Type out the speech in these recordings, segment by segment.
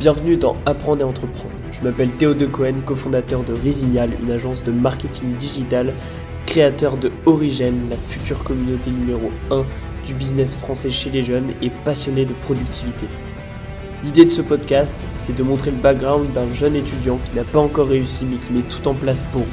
Bienvenue dans Apprendre et Entreprendre. Je m'appelle Théo De Cohen, cofondateur de Resignal, une agence de marketing digital, créateur de Origène, la future communauté numéro 1 du business français chez les jeunes et passionné de productivité. L'idée de ce podcast, c'est de montrer le background d'un jeune étudiant qui n'a pas encore réussi mais qui met tout en place pour.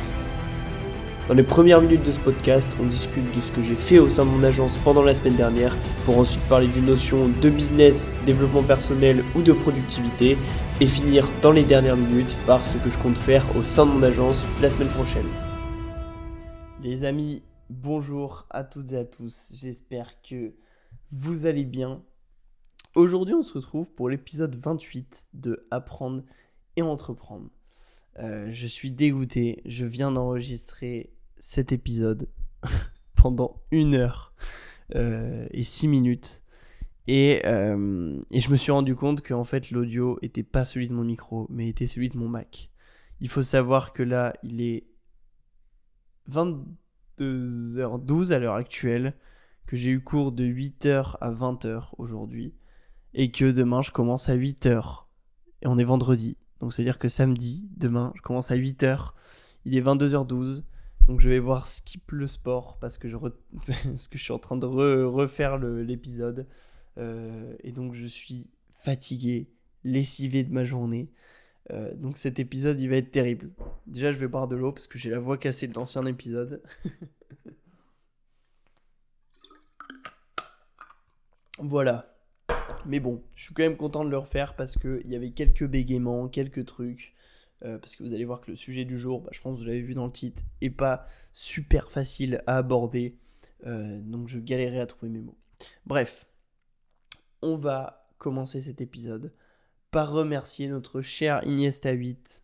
Dans les premières minutes de ce podcast, on discute de ce que j'ai fait au sein de mon agence pendant la semaine dernière, pour ensuite parler d'une notion de business, développement personnel ou de productivité, et finir dans les dernières minutes par ce que je compte faire au sein de mon agence la semaine prochaine. Les amis, bonjour à toutes et à tous, j'espère que vous allez bien. Aujourd'hui on se retrouve pour l'épisode 28 de Apprendre et Entreprendre. Euh, je suis dégoûté, je viens d'enregistrer cet épisode pendant une heure euh, et six minutes. Et, euh, et, je me suis rendu compte qu'en fait l'audio était pas celui de mon micro, mais était celui de mon Mac. Il faut savoir que là, il est 22h12 à l'heure actuelle, que j'ai eu cours de 8h à 20h aujourd'hui, et que demain je commence à 8h. Et on est vendredi. Donc c'est-à-dire que samedi, demain, je commence à 8h. Il est 22h12. Donc je vais voir Skip le sport parce que je, suis en train de refaire l'épisode. Euh, et donc je suis fatigué, lessivé de ma journée. Euh, donc cet épisode il va être terrible. Déjà je vais boire de l'eau parce que j'ai la voix cassée de l'ancien épisode. voilà. Mais bon, je suis quand même content de le refaire parce qu'il y avait quelques bégaiements, quelques trucs. Euh, parce que vous allez voir que le sujet du jour, bah, je pense que vous l'avez vu dans le titre, est pas super facile à aborder. Euh, donc je galérais à trouver mes mots. Bref, on va commencer cet épisode par remercier notre cher Iniesta 8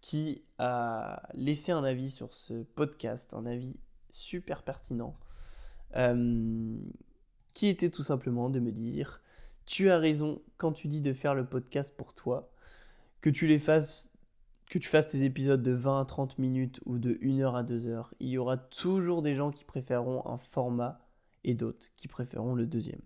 qui a laissé un avis sur ce podcast, un avis super pertinent, euh, qui était tout simplement de me dire Tu as raison quand tu dis de faire le podcast pour toi, que tu les fasses que tu fasses tes épisodes de 20 à 30 minutes ou de 1 heure à 2 heures, il y aura toujours des gens qui préféreront un format et d'autres qui préféreront le deuxième.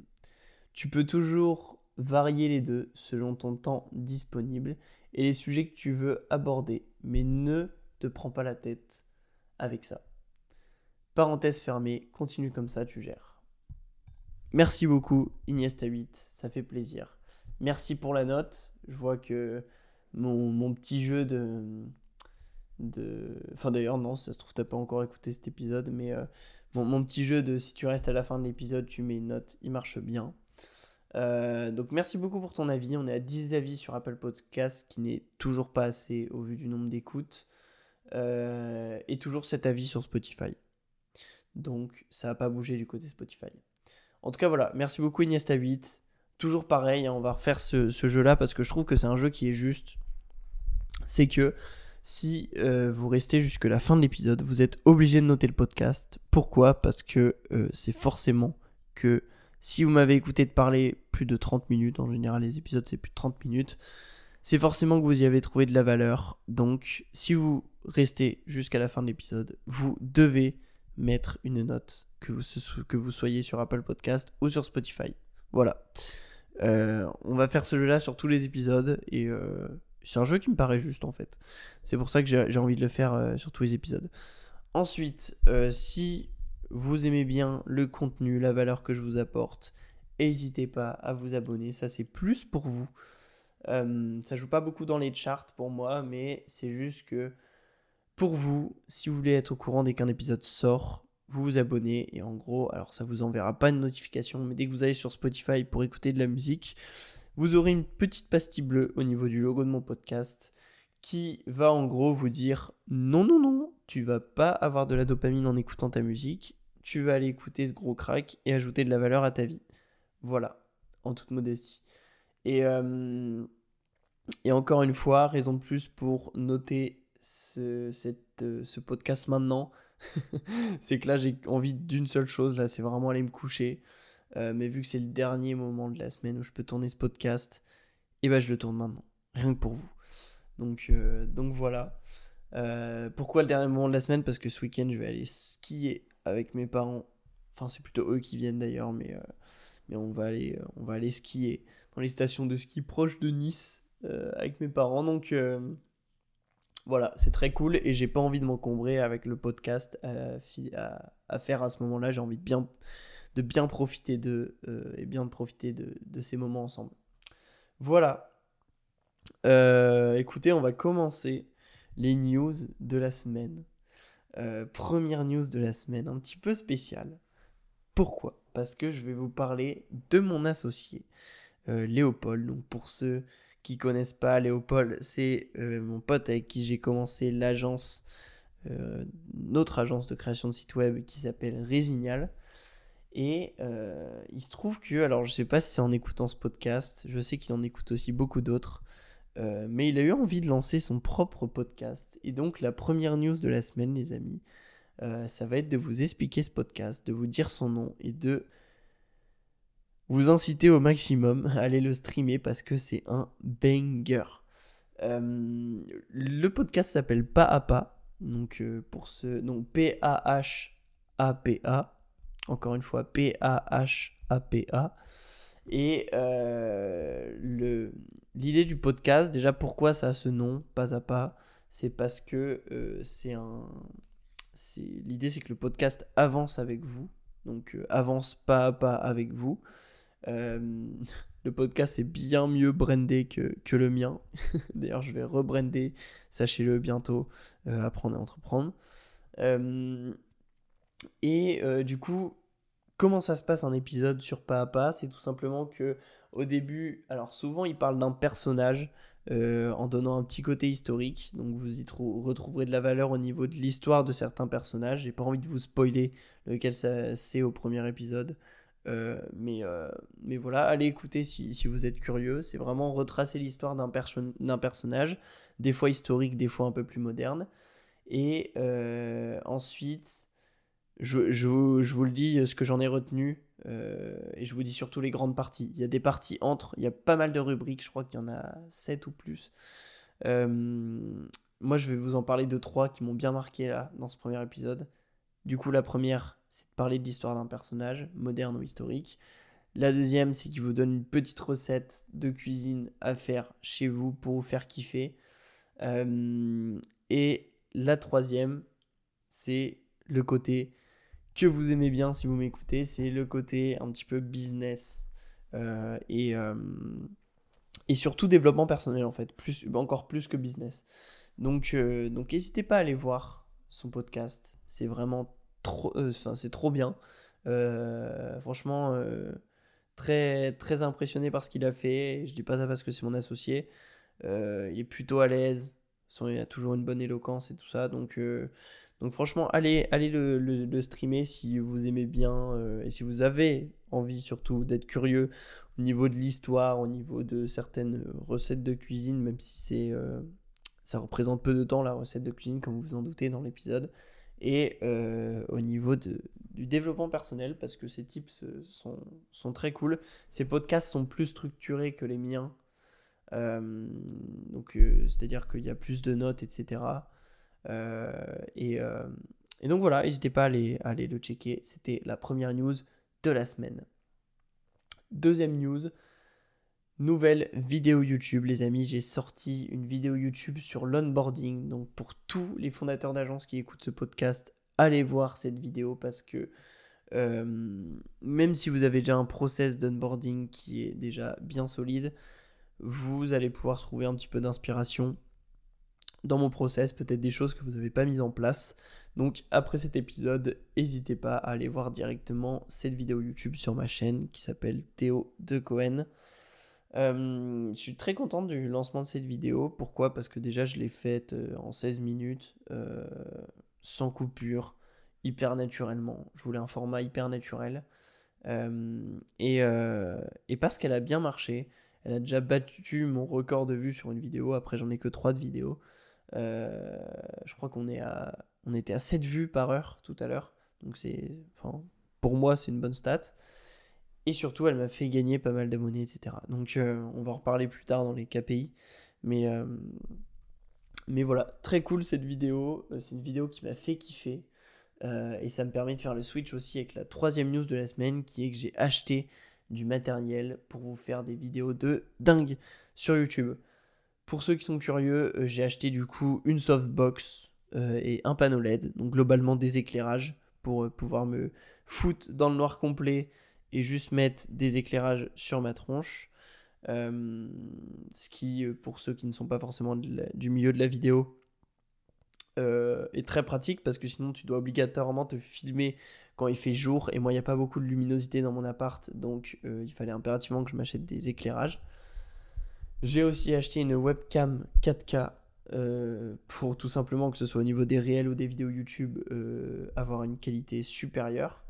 Tu peux toujours varier les deux selon ton temps disponible et les sujets que tu veux aborder, mais ne te prends pas la tête avec ça. Parenthèse fermée, continue comme ça, tu gères. Merci beaucoup Iniesta 8, ça fait plaisir. Merci pour la note, je vois que mon, petit jeu de. de... Enfin, d'ailleurs, non, ça se trouve, t'as pas encore écouté cet épisode, mais euh, mon, petit jeu de si tu restes à la fin de l'épisode, tu mets une note, il marche bien. Euh, donc, merci beaucoup pour ton avis. On est à 10 avis sur Apple Podcast, qui n'est toujours pas assez au vu du nombre d'écoutes. Euh, et toujours cet avis sur Spotify. Donc, ça n'a pas bougé du côté Spotify. En tout cas, voilà. Merci beaucoup, Iniesta 8 toujours pareil, hein, on va refaire ce, ce jeu-là parce que je trouve que c'est un jeu qui est juste c'est que si euh, vous restez jusque la fin de l'épisode, vous êtes obligé de noter le podcast. Pourquoi? Parce que euh, c'est forcément que si vous m'avez écouté de parler plus de 30 minutes, en général les épisodes c'est plus de 30 minutes, c'est forcément que vous y avez trouvé de la valeur. Donc si vous restez jusqu'à la fin de l'épisode, vous devez mettre une note, que vous, que vous soyez sur Apple Podcast ou sur Spotify. Voilà. Euh, on va faire ce jeu-là sur tous les épisodes et c'est un jeu qui me paraît juste en fait. C'est pour ça que j'ai envie de le faire euh, sur tous les épisodes. Ensuite, euh, si vous aimez bien le contenu, la valeur que je vous apporte, n'hésitez pas à vous abonner. Ça, c'est plus pour vous. Euh, ça joue pas beaucoup dans les charts pour moi, mais c'est juste que pour vous, si vous voulez être au courant dès qu'un épisode sort, vous vous abonnez et en gros, alors ça vous enverra pas une notification, mais dès que vous allez sur Spotify pour écouter de la musique, vous aurez une petite pastille bleue au niveau du logo de mon podcast qui va en gros vous dire non, non, non, tu vas pas avoir de la dopamine en écoutant ta musique, tu vas aller écouter ce gros crack et ajouter de la valeur à ta vie. Voilà, en toute modestie. Et, euh, et encore une fois, raison de plus pour noter ce, cette, euh, ce podcast maintenant, c'est que là j'ai envie d'une seule chose, là c'est vraiment aller me coucher. Euh, mais vu que c'est le dernier moment de la semaine où je peux tourner ce podcast, et eh ben je le tourne maintenant, rien que pour vous. Donc, euh, donc voilà. Euh, pourquoi le dernier moment de la semaine? Parce que ce week-end, je vais aller skier avec mes parents. Enfin, c'est plutôt eux qui viennent d'ailleurs, mais, mais on, va aller, on va aller skier dans les stations de ski proches de Nice. avec mes parents. Donc voilà, c'est très cool et j'ai pas envie de m'encombrer avec le podcast à, faire à ce moment-là. J'ai envie de bien, de bien profiter de et bien de profiter de, ces moments ensemble. Voilà. écoutez, on va commencer les news de la semaine. Euh, première news de la semaine, un petit peu spéciale. Pourquoi? Parce que je vais vous parler de mon associé, euh, Léopold. Pour ceux qui connaissent pas Léopold, c'est euh, mon pote avec qui j'ai commencé l'agence, notre agence de création de site web qui s'appelle Résignal. Et il se trouve que, alors je sais pas si c'est en écoutant ce podcast, je sais qu'il en écoute aussi beaucoup d'autres. Euh, mais il a eu envie de lancer son propre podcast. Et donc la première news de la semaine, les amis, euh, ça va être de vous expliquer ce podcast, de vous dire son nom et de vous inciter au maximum à aller le streamer parce que c'est un banger. Euh, le podcast s'appelle Pas à Pas. Donc pour ce... Donc P-A-H-A-P-A. Encore une fois, P-A-H-A-P-A. Et euh, l'idée du podcast, déjà pourquoi ça a ce nom, pas à pas, c'est parce que euh, c'est un. L'idée c'est que le podcast avance avec vous, donc euh, avance pas à pas avec vous. le podcast est bien mieux brandé que, que le mien. D'ailleurs, je vais rebrander, sachez-le bientôt, apprendre à entreprendre. Et du coup, comment ça se passe un épisode sur pas à pas? C'est tout simplement que au début, alors souvent il parle d'un personnage euh, en donnant un petit côté historique, donc vous y retrouverez de la valeur au niveau de l'histoire de certains personnages. J'ai pas envie de vous spoiler lequel c'est au premier épisode. Euh, mais, euh, mais voilà, allez écouter si, si vous êtes curieux. C'est vraiment retracer l'histoire d'un personnage, des fois historique, des fois un peu plus moderne. Et ensuite, je, vous, le dis, ce que j'en ai retenu, euh, et je vous dis surtout les grandes parties. Il y a des parties entre, il y a pas mal de rubriques, je crois qu'il y en a 7 ou plus. Euh, moi, je vais vous en parler de trois qui m'ont bien marqué là, dans ce premier épisode. Du coup, la première, c'est de parler de l'histoire d'un personnage, moderne ou historique. La deuxième, c'est qu'il vous donne une petite recette de cuisine à faire chez vous pour vous faire kiffer. Euh, et la troisième, c'est le côté que vous aimez bien si vous m'écoutez, c'est le côté un petit peu business euh, et, euh, et surtout développement personnel en fait, plus, encore plus que business. Donc, euh, donc n'hésitez pas à aller voir son podcast, c'est vraiment trop, c'est trop bien. franchement, très, très impressionné par ce qu'il a fait. Je dis pas ça parce que c'est mon associé. il est plutôt à l'aise, il a toujours une bonne éloquence et tout ça, donc donc franchement, allez, allez le, streamer si vous aimez bien euh, et si vous avez envie surtout d'être curieux au niveau de l'histoire, au niveau de certaines recettes de cuisine, même si c'est euh, ça représente peu de temps la recette de cuisine, comme vous vous en doutez dans l'épisode, et euh, au niveau du développement personnel, parce que ces tips sont, sont très cool. Ces podcasts sont plus structurés que les miens. donc c'est-à-dire qu'il y a plus de notes, etc. Euh, euh, et, donc voilà, n'hésitez pas à aller, le checker. C'était la première news de la semaine. Deuxième news, nouvelle vidéo YouTube, les amis. J'ai sorti une vidéo YouTube sur l'onboarding. Donc pour tous les fondateurs d'agences qui écoutent ce podcast, allez voir cette vidéo parce que euh, même si vous avez déjà un process d'onboarding qui est déjà bien solide, vous allez pouvoir trouver un petit peu d'inspiration dans mon process, peut-être des choses que vous n'avez pas mises en place. Donc après cet épisode, n'hésitez pas à aller voir directement cette vidéo YouTube sur ma chaîne qui s'appelle Théo de Cohen. Euh, je suis très content du lancement de cette vidéo. Pourquoi? Parce que déjà je l'ai faite euh, en 16 minutes, euh, sans coupure, hyper naturellement. Je voulais un format hyper naturel. et, et parce qu'elle a bien marché, elle a déjà battu mon record de vues sur une vidéo. Après j'en ai que 3 de vidéos. Euh, je crois qu'on est à, on était à 7 vues par heure tout à l'heure. Donc c'est, pour moi, c'est une bonne stat. Et surtout, elle m'a fait gagner pas mal d'abonnés, etc. Donc euh, on va en reparler plus tard dans les KPI. Mais, euh, mais voilà, très cool cette vidéo. C'est une vidéo qui m'a fait kiffer. et ça me permet de faire le switch aussi avec la troisième news de la semaine qui est que j'ai acheté du matériel pour vous faire des vidéos de dingue sur YouTube. Pour ceux qui sont curieux, j'ai acheté du coup une softbox et un panneau LED, donc globalement des éclairages pour pouvoir me foutre dans le noir complet et juste mettre des éclairages sur ma tronche. Euh, ce qui, euh, pour ceux qui ne sont pas forcément du milieu de la vidéo, euh, est très pratique parce que sinon tu dois obligatoirement te filmer quand il fait jour et moi il n'y a pas beaucoup de luminosité dans mon appart donc il fallait impérativement que je m'achète des éclairages. J'ai aussi acheté une webcam 4K pour tout simplement que ce soit au niveau des réels ou des vidéos YouTube avoir une qualité supérieure.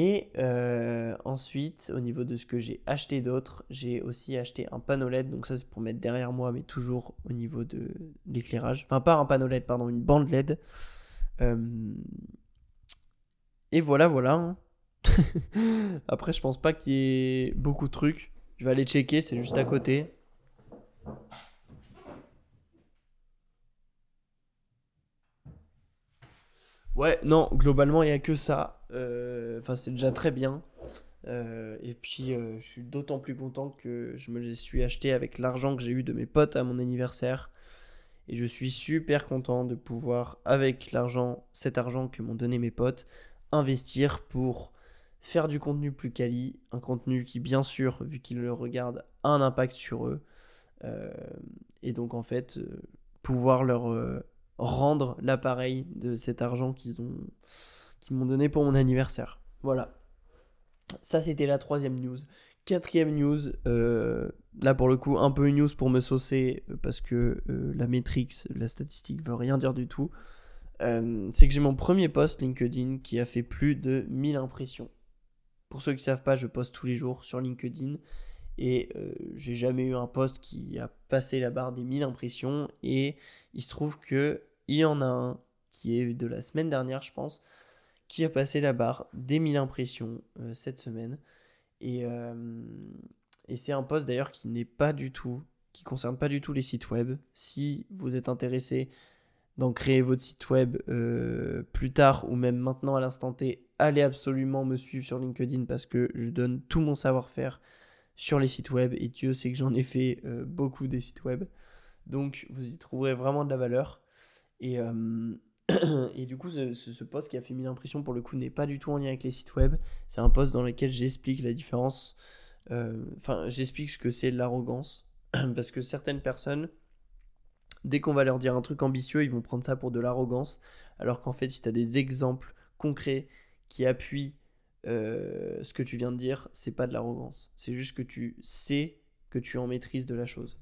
Et euh, ensuite, au niveau de ce que j'ai acheté d'autre, j'ai aussi acheté un panneau LED. Donc ça, c'est pour mettre derrière moi, mais toujours au niveau de l'éclairage. Enfin, pas un panneau LED, pardon, une bande LED. Euh, et voilà, voilà. Hein. Après, je pense pas qu'il y ait beaucoup de trucs. Je vais aller checker, c'est juste à côté. Ouais, non, globalement, il n'y a que ça. Euh, enfin, c'est déjà très bien. Euh, et puis, euh, je suis d'autant plus content que je me les suis acheté avec l'argent que j'ai eu de mes potes à mon anniversaire. Et je suis super content de pouvoir, avec l'argent, cet argent que m'ont donné mes potes, investir pour faire du contenu plus quali. Un contenu qui, bien sûr, vu qu'ils le regardent, a un impact sur eux. Et donc, en fait, pouvoir leur rendre l'appareil de cet argent qu'ils ont qu'ils m'ont donné pour mon anniversaire. Voilà. Ça c'était la troisième news. Quatrième news, euh, là pour le coup un peu une news pour me saucer euh, parce que euh, la métrique, la statistique veut rien dire du tout. c'est que j'ai mon premier post LinkedIn qui a fait plus de 1000 impressions. Pour ceux qui ne savent pas, je poste tous les jours sur LinkedIn et j'ai jamais eu un post qui a passé la barre des 1000 impressions et il se trouve que il y en a un qui est de la semaine dernière, je pense, qui a passé la barre des 1000 impressions euh, cette semaine. Et, euh, et c'est un post d'ailleurs qui n'est pas du tout, qui concerne pas du tout les sites web. Si vous êtes intéressé d'en créer votre site web euh, plus tard ou même maintenant à l'instant T, allez absolument me suivre sur LinkedIn parce que je donne tout mon savoir-faire sur les sites web et Dieu sait que j'en ai fait beaucoup des sites web. Donc vous y trouverez vraiment de la valeur. Et, euh, et du coup, ce, ce, post qui a fait mille impressions, pour le coup, n'est pas du tout en lien avec les sites web. C'est un post dans lequel j'explique la différence. Euh, enfin, j'explique ce que c'est l'arrogance. Parce que certaines personnes, dès qu'on va leur dire un truc ambitieux, ils vont prendre ça pour de l'arrogance. Alors qu'en fait, si tu as des exemples concrets qui appuient euh, ce que tu viens de dire, c'est pas de l'arrogance. C'est juste que tu sais que tu en maîtrises de la chose.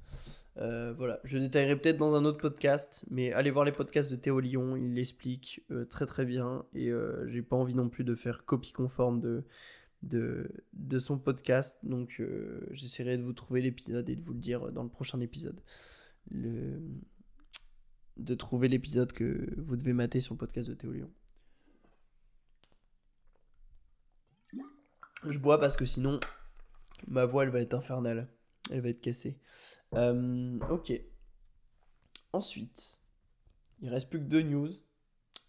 Euh, voilà, je détaillerai peut-être dans un autre podcast, mais allez voir les podcasts de Théo Lyon, il l'explique euh, très très bien et j'ai pas envie non plus de faire copie conforme de, de, son podcast, donc j'essaierai de vous trouver l'épisode et de vous le dire dans le prochain épisode. De trouver l'épisode que vous devez mater sur le podcast de Théo Lyon. Je bois parce que sinon ma voix elle va être infernale. Elle va être cassée. Euh, ok. Ensuite, il reste plus que deux news.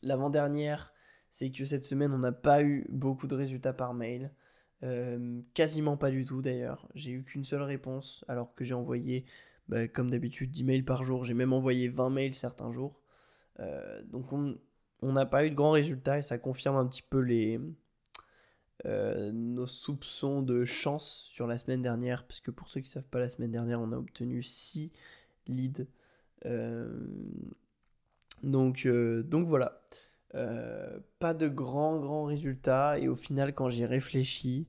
L'avant-dernière, c'est que cette semaine, on n'a pas eu beaucoup de résultats par mail. Euh, quasiment pas du tout d'ailleurs. J'ai eu qu'une seule réponse alors que j'ai envoyé, bah, comme d'habitude, 10 mails par jour. J'ai même envoyé 20 mails certains jours. Euh, donc on n'a pas eu de grands résultats et ça confirme un petit peu les, euh, nos soupçons de chance sur la semaine dernière, parce que pour ceux qui ne savent pas, la semaine dernière, on a obtenu 6 leads. Euh, donc, euh, donc voilà. pas de grands, grands résultats. Et au final, quand j'ai réfléchi,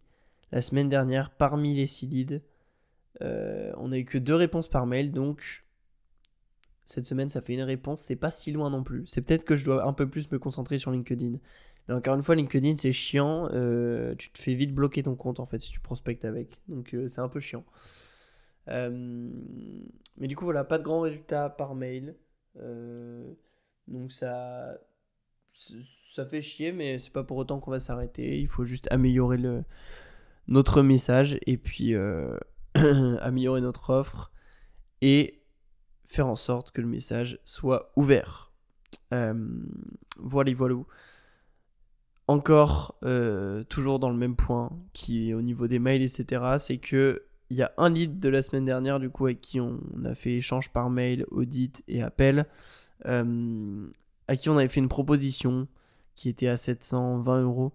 la semaine dernière, parmi les 6 leads, on a eu que deux réponses par mail. Donc, cette semaine, ça fait une réponse. C'est pas si loin non plus. C'est peut-être que je dois un peu plus me concentrer sur LinkedIn. Mais encore une fois, LinkedIn, c'est chiant. Euh, tu te fais vite bloquer ton compte, en fait, si tu prospectes avec. Donc, euh, c'est un peu chiant. Euh, mais du coup, voilà, pas de grands résultats par mail. donc, ça, ça fait chier, mais c'est pas pour autant qu'on va s'arrêter. Il faut juste améliorer le, notre message et puis améliorer notre offre et faire en sorte que le message soit ouvert. voilà, voilà encore, euh, toujours dans le même point, qui est au niveau des mails, etc., c'est que il y a un lead de la semaine dernière, du coup, avec qui on, a fait échange par mail, audit et appel, euh, à qui on avait fait une proposition qui était à 720 euros.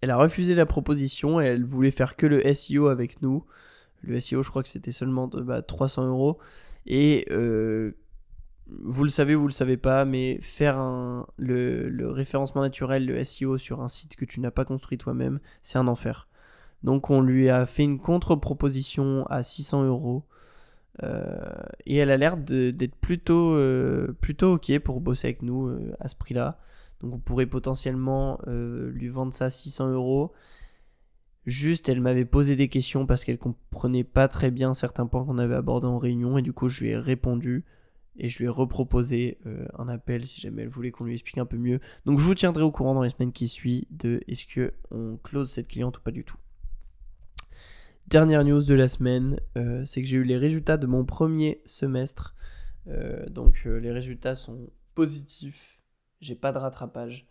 Elle a refusé la proposition et elle voulait faire que le SEO avec nous. Le SEO, je crois que c'était seulement de, bah, 300 euros. Et euh, vous le savez, vous le savez pas, mais faire le, référencement naturel, le SEO sur un site que tu n'as pas construit toi-même, c'est un enfer. Donc on lui a fait une contre-proposition à 600 euros. Euh, et elle a l'air d'être plutôt, euh, plutôt ok pour bosser avec nous euh, à ce prix-là. Donc on pourrait potentiellement lui vendre ça à 600 euros. Juste, elle m'avait posé des questions parce qu'elle comprenait pas très bien certains points qu'on avait abordés en réunion et du coup je lui ai répondu et je lui ai reproposé euh, un appel si jamais elle voulait qu'on lui explique un peu mieux. Donc je vous tiendrai au courant dans les semaines qui suivent de est-ce que on close cette cliente ou pas du tout. Dernière news de la semaine, euh, c'est que j'ai eu les résultats de mon premier semestre. Euh, donc les résultats sont positifs. J'ai pas de rattrapage.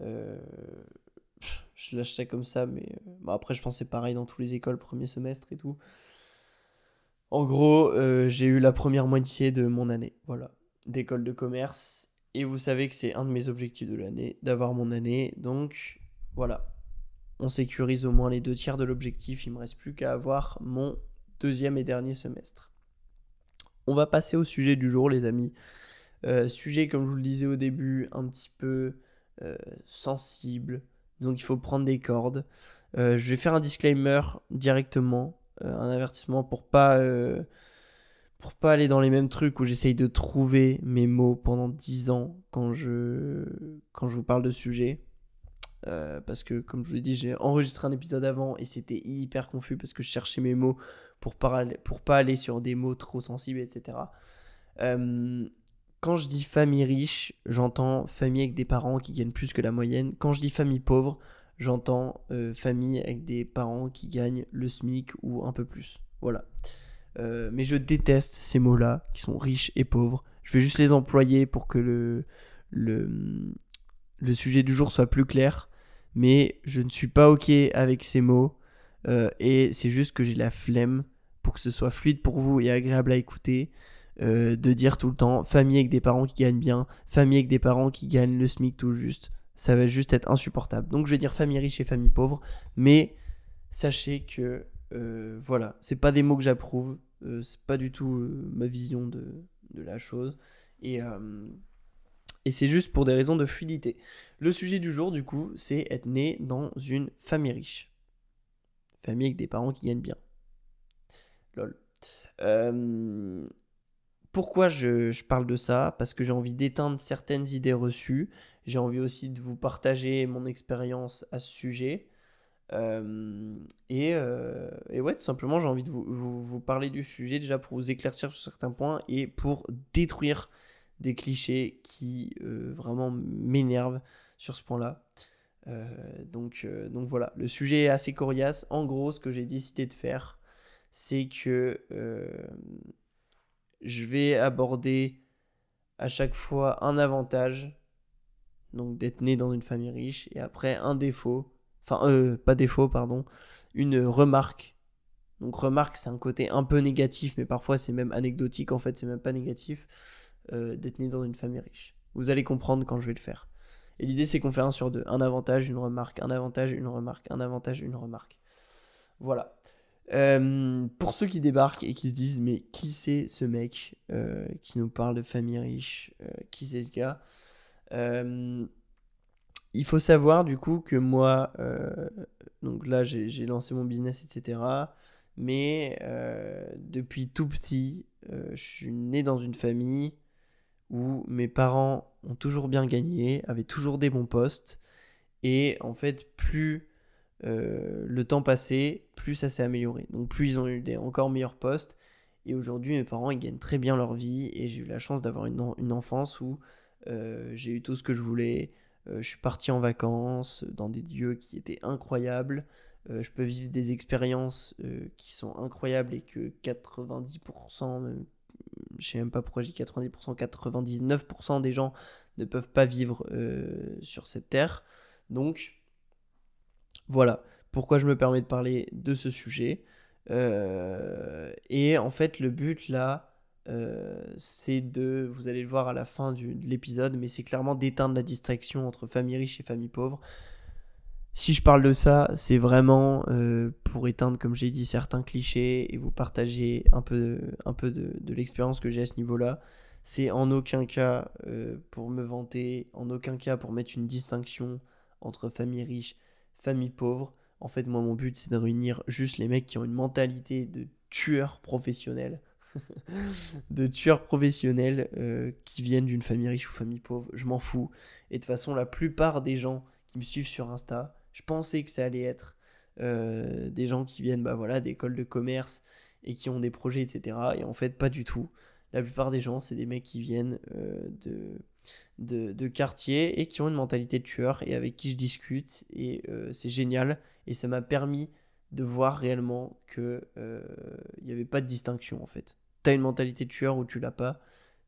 je lâche ça comme ça, mais après je pensais pareil dans toutes les écoles premier semestre et tout. En gros, euh, j'ai eu la première moitié de mon année, voilà, d'école de commerce. Et vous savez que c'est un de mes objectifs de l'année, d'avoir mon année. Donc, voilà, on sécurise au moins les deux tiers de l'objectif. Il me reste plus qu'à avoir mon deuxième et dernier semestre. On va passer au sujet du jour, les amis. Euh, sujet, comme je vous le disais au début, un petit peu euh, sensible. Donc, il faut prendre des cordes. je vais faire un disclaimer directement un avertissement pour pas euh, pour pas aller dans les mêmes trucs où j'essaye de trouver mes mots pendant 10 ans quand je quand je vous parle de sujet. Euh, parce que comme je vous l'ai dit j'ai enregistré un épisode avant et c'était hyper confus parce que je cherchais mes mots pour pas pour pas aller sur des mots trop sensibles etc quand je dis famille riche j'entends famille avec des parents qui gagnent plus que la moyenne. Quand je dis famille pauvre j'entends euh, famille avec des parents qui gagnent le SMIC ou un peu plus. Voilà. Euh, mais je déteste ces mots-là, qui sont riches et pauvres. Je vais juste les employer pour que le, le, le sujet du jour soit plus clair. Mais je ne suis pas OK avec ces mots. Euh, et c'est juste que j'ai la flemme pour que ce soit fluide pour vous et agréable à écouter. de dire tout le temps famille avec des parents qui gagnent bien, famille avec des parents qui gagnent le SMIC tout juste ça va juste être insupportable. Donc je vais dire famille riche et famille pauvre, mais sachez que euh, voilà, c'est pas des mots que j'approuve, euh, c'est pas du tout euh, ma vision de, la chose, et, et c'est juste pour des raisons de fluidité. Le sujet du jour, du coup, c'est être né dans une famille riche. Famille avec des parents qui gagnent bien. Lol. pourquoi je, je, parle de ça? Parce que j'ai envie d'éteindre certaines idées reçues j'ai envie aussi de vous partager mon expérience à ce sujet. Euh, et, euh, et, ouais, tout simplement, j'ai envie de vous, vous, parler du sujet déjà pour vous éclaircir sur certains points et pour détruire des clichés qui euh, vraiment m'énervent sur ce point-là. donc, donc voilà, le sujet est assez coriace. En gros, ce que j'ai décidé de faire, c'est que je vais aborder à chaque fois un avantage donc d'être né dans une famille riche, et après un défaut, enfin euh, pas défaut, pardon, une remarque. Donc remarque, c'est un côté un peu négatif, mais parfois c'est même anecdotique, en fait c'est même pas négatif, euh, d'être né dans une famille riche. Vous allez comprendre quand je vais le faire. Et l'idée c'est qu'on fait un sur deux, un avantage, une remarque, un avantage, une remarque, un avantage, une remarque. Voilà. Euh, pour ceux qui débarquent et qui se disent mais qui c'est ce mec qui nous parle de famille riche, qui c'est ce gars? Il faut savoir du coup que moi, euh, donc là j'ai lancé mon business, etc. Mais euh, depuis tout petit, je suis né dans une famille où mes parents ont toujours bien gagné, avaient toujours des bons postes. Et en fait, plus le temps passait, plus ça s'est amélioré. Donc plus ils ont eu des encore meilleurs postes. Et aujourd'hui, mes parents, ils gagnent très bien leur vie. Et j'ai eu la chance d'avoir une, une, enfance où euh, j'ai eu tout ce que je voulais. Euh, je suis parti en vacances dans des lieux qui étaient incroyables. Euh, je peux vivre des expériences qui sont incroyables et que 90%, même, je sais même pas pourquoi j'ai 90%, 99% des gens ne peuvent pas vivre sur cette terre. Donc, voilà pourquoi je me permets de parler de ce sujet. Euh, et en fait, le but là, euh, c'est de, vous allez le voir à la fin de l'épisode, mais c'est clairement d'éteindre la distraction entre famille riche et famille pauvre. Si je parle de ça, c'est vraiment euh, pour éteindre, comme j'ai dit, certains clichés et vous partager un peu, un peu de, l'expérience que j'ai à ce niveau-là. C'est en aucun cas pour me vanter, en aucun cas pour mettre une distinction entre famille riche, famille pauvre. En fait, moi, mon but, c'est de réunir juste les mecs qui ont une mentalité de tueurs professionnels. de tueurs professionnels euh, qui viennent d'une famille riche ou famille pauvre. Je m'en fous. Et de toute façon, la plupart des gens qui me suivent sur Insta, je pensais que ça allait être euh, des gens qui viennent bah, voilà, d'écoles de commerce et qui ont des projets, etc. Et en fait, pas du tout. La plupart des gens, c'est des mecs qui viennent euh, de de, de quartier et qui ont une mentalité de tueur et avec qui je discute et c'est génial et ça m'a permis de voir réellement que il euh, n'y avait pas de distinction en fait. Tu as une mentalité de tueur ou tu l'as pas,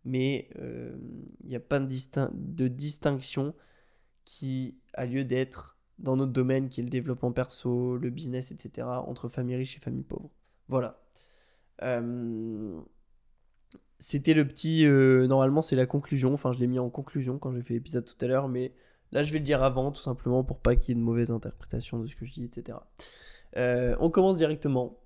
mais il euh, n'y a pas de, de, distinction qui a lieu d'être dans notre domaine qui est le développement perso, le business, etc. entre famille riche et famille pauvre. Voilà. C'était le petit. Euh, normalement, c'est la conclusion. Enfin, je l'ai mis en conclusion quand j'ai fait l'épisode tout à l'heure, mais là, je vais le dire avant, tout simplement, pour pas qu'il y ait de mauvaise interprétation de ce que je dis, etc. Euh, on commence directement.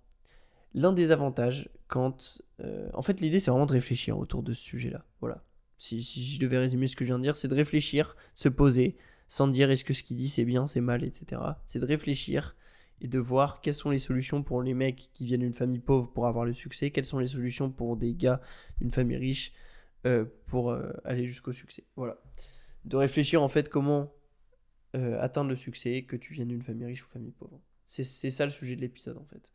L'un des avantages, quand. Euh, en fait, l'idée, c'est vraiment de réfléchir autour de ce sujet-là. Voilà. Si, si, je devais résumer ce que je viens de dire, c'est de réfléchir, se poser, sans dire est-ce que ce qu'il dit c'est bien, c'est mal, etc. C'est de réfléchir et de voir quelles sont les solutions pour les mecs qui viennent d'une famille pauvre pour avoir le succès, quelles sont les solutions pour des gars d'une famille riche euh, pour aller jusqu'au succès. Voilà. De réfléchir en fait comment atteindre le succès, que tu viennes d'une famille riche ou famille pauvre. C'est ça le sujet de l'épisode en fait.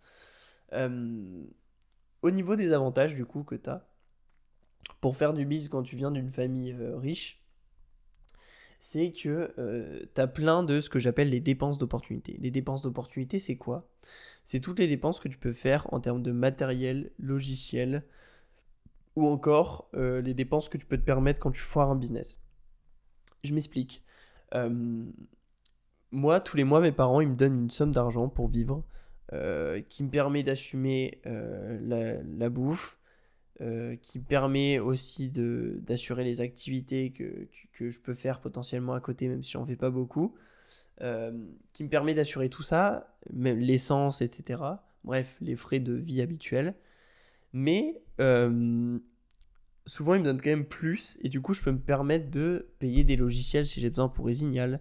au niveau des avantages du coup que tu as, pour faire du biz quand tu viens d'une famille riche, c'est que euh, tu as plein de ce que j'appelle les dépenses d'opportunité. Les dépenses d'opportunité, c'est quoi? C'est toutes les dépenses que tu peux faire en termes de matériel, logiciel, ou encore euh, les dépenses que tu peux te permettre quand tu foires un business. Je m'explique. Euh, moi, tous les mois, mes parents, ils me donnent une somme d'argent pour vivre, qui me permet d'assumer la, la bouffe, euh, qui permet aussi d'assurer les activités que, je peux faire potentiellement à côté, même si j'en fais pas beaucoup, euh, qui me permet d'assurer tout ça, même l'essence, etc. Bref, les frais de vie habituels. Mais euh, souvent, ils me donnent quand même plus, et du coup, je peux me permettre de payer des logiciels si j'ai besoin pour Resignal,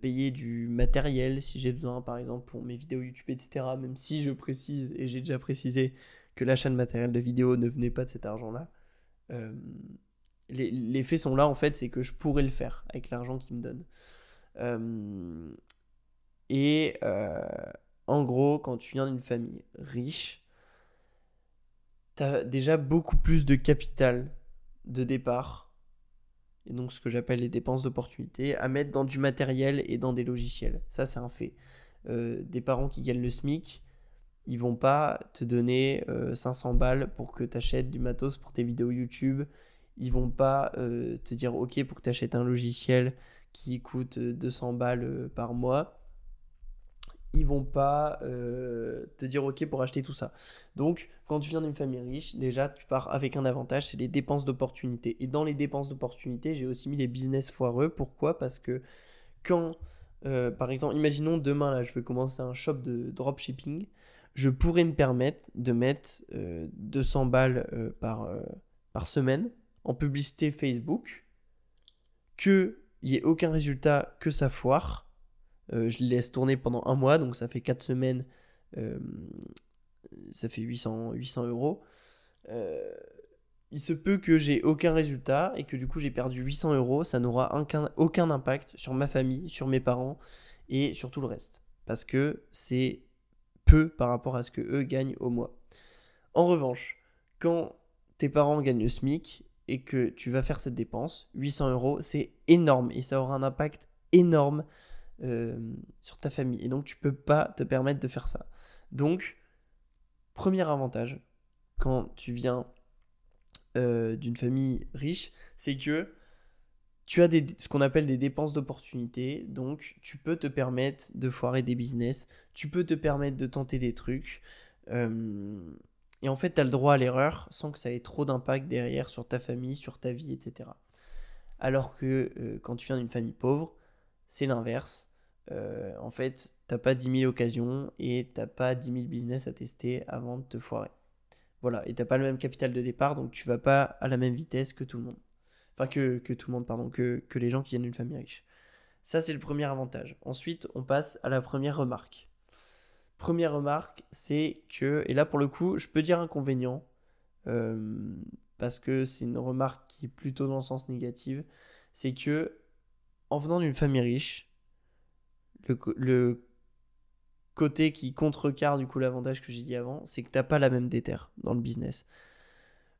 payer du matériel si j'ai besoin, par exemple, pour mes vidéos YouTube, etc. Même si je précise, et j'ai déjà précisé, que l'achat de matériel de vidéo ne venait pas de cet argent-là. Euh, les, faits sont là, en fait, c'est que je pourrais le faire avec l'argent qu'ils me donnent. Euh, et euh, en gros, quand tu viens d'une famille riche, tu as déjà beaucoup plus de capital de départ, et donc ce que j'appelle les dépenses d'opportunité, à mettre dans du matériel et dans des logiciels. Ça, c'est un fait. des parents qui gagnent le SMIC, ils vont pas te donner 500 euh, balles pour que tu achètes du matos pour tes vidéos YouTube. Ils vont pas euh, te dire OK pour que tu achètes un logiciel qui coûte 200 euh, balles par mois. Ils vont pas te dire OK pour acheter tout ça. Donc, quand tu viens d'une famille riche, déjà, tu pars avec un avantage, c'est les dépenses d'opportunité. Et dans les dépenses d'opportunité, j'ai aussi mis les business foireux. Pourquoi? Parce que quand, par exemple, imaginons demain, là, je veux commencer un shop de dropshipping je pourrais me permettre de mettre 200 euh, balles euh, par, euh, par semaine en publicité Facebook, qu'il n'y ait aucun résultat, que ça foire. Je les laisse tourner pendant un mois, donc ça fait 4 semaines, ça fait 800, 800 euros. il se peut que j'ai aucun résultat et que du coup j'ai perdu 800 euros, ça n'aura aucun, aucun impact sur ma famille, sur mes parents et sur tout le reste. Parce que c'est peu par rapport à ce que eux gagnent au mois. En revanche, quand tes parents gagnent le SMIC et que tu vas faire cette dépense, 800 euros, c'est énorme et ça aura un impact énorme euh, sur ta famille. Et donc tu peux pas te permettre de faire ça. Donc, premier avantage quand tu viens euh, d'une famille riche, c'est que tu as des, ce qu'on appelle des dépenses d'opportunité, donc tu peux te permettre de foirer des business, tu peux te permettre de tenter des trucs, et en fait, tu as le droit à l'erreur sans que ça ait trop d'impact derrière sur ta famille, sur ta vie, etc. Alors que euh, quand tu viens d'une famille pauvre, c'est l'inverse. Euh, en fait, t'as pas 10 000 occasions et t'as pas 10 000 business à tester avant de te foirer. Voilà, et t'as pas le même capital de départ, donc tu vas pas à la même vitesse que tout le monde. Enfin, que, tout le monde, pardon, que, les gens qui viennent d'une famille riche. Ça, c'est le premier avantage. Ensuite, on passe à la première remarque. Première remarque, c'est que, et là pour le coup, je peux dire inconvénient, euh, parce que c'est une remarque qui est plutôt dans le sens négatif, c'est que en venant d'une famille riche, le, côté qui contrecarre du coup l'avantage que j'ai dit avant, c'est que t'as pas la même déterre dans le business.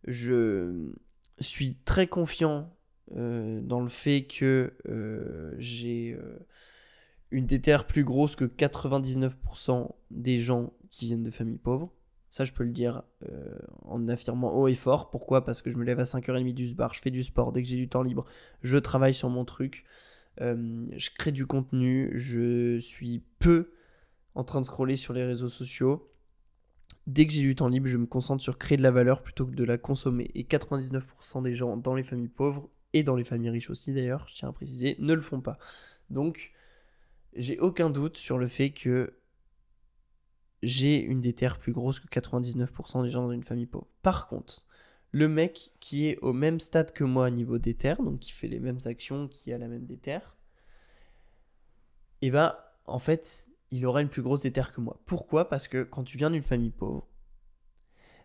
Je suis très confiant euh, dans le fait que euh, j'ai une déterre plus grosse que 99% des gens qui viennent de familles pauvres. Ça, je peux le dire euh, en affirmant haut et fort. Pourquoi? Parce que je me lève à 5h30 du bar, je fais du sport, dès que j'ai du temps libre, je travaille sur mon truc, euh, je crée du contenu, je suis peu en train de scroller sur les réseaux sociaux. Dès que j'ai du temps libre, je me concentre sur créer de la valeur plutôt que de la consommer. Et 99% des gens dans les familles pauvres, et dans les familles riches aussi d'ailleurs, je tiens à préciser, ne le font pas. Donc, j'ai aucun doute sur le fait que j'ai une déterre plus grosse que 99% des gens dans une famille pauvre. Par contre, le mec qui est au même stade que moi au niveau déterre, donc qui fait les mêmes actions, qui a la même déterre, et eh ben en fait, il aura une plus grosse déterre que moi. Pourquoi? Parce que quand tu viens d'une famille pauvre,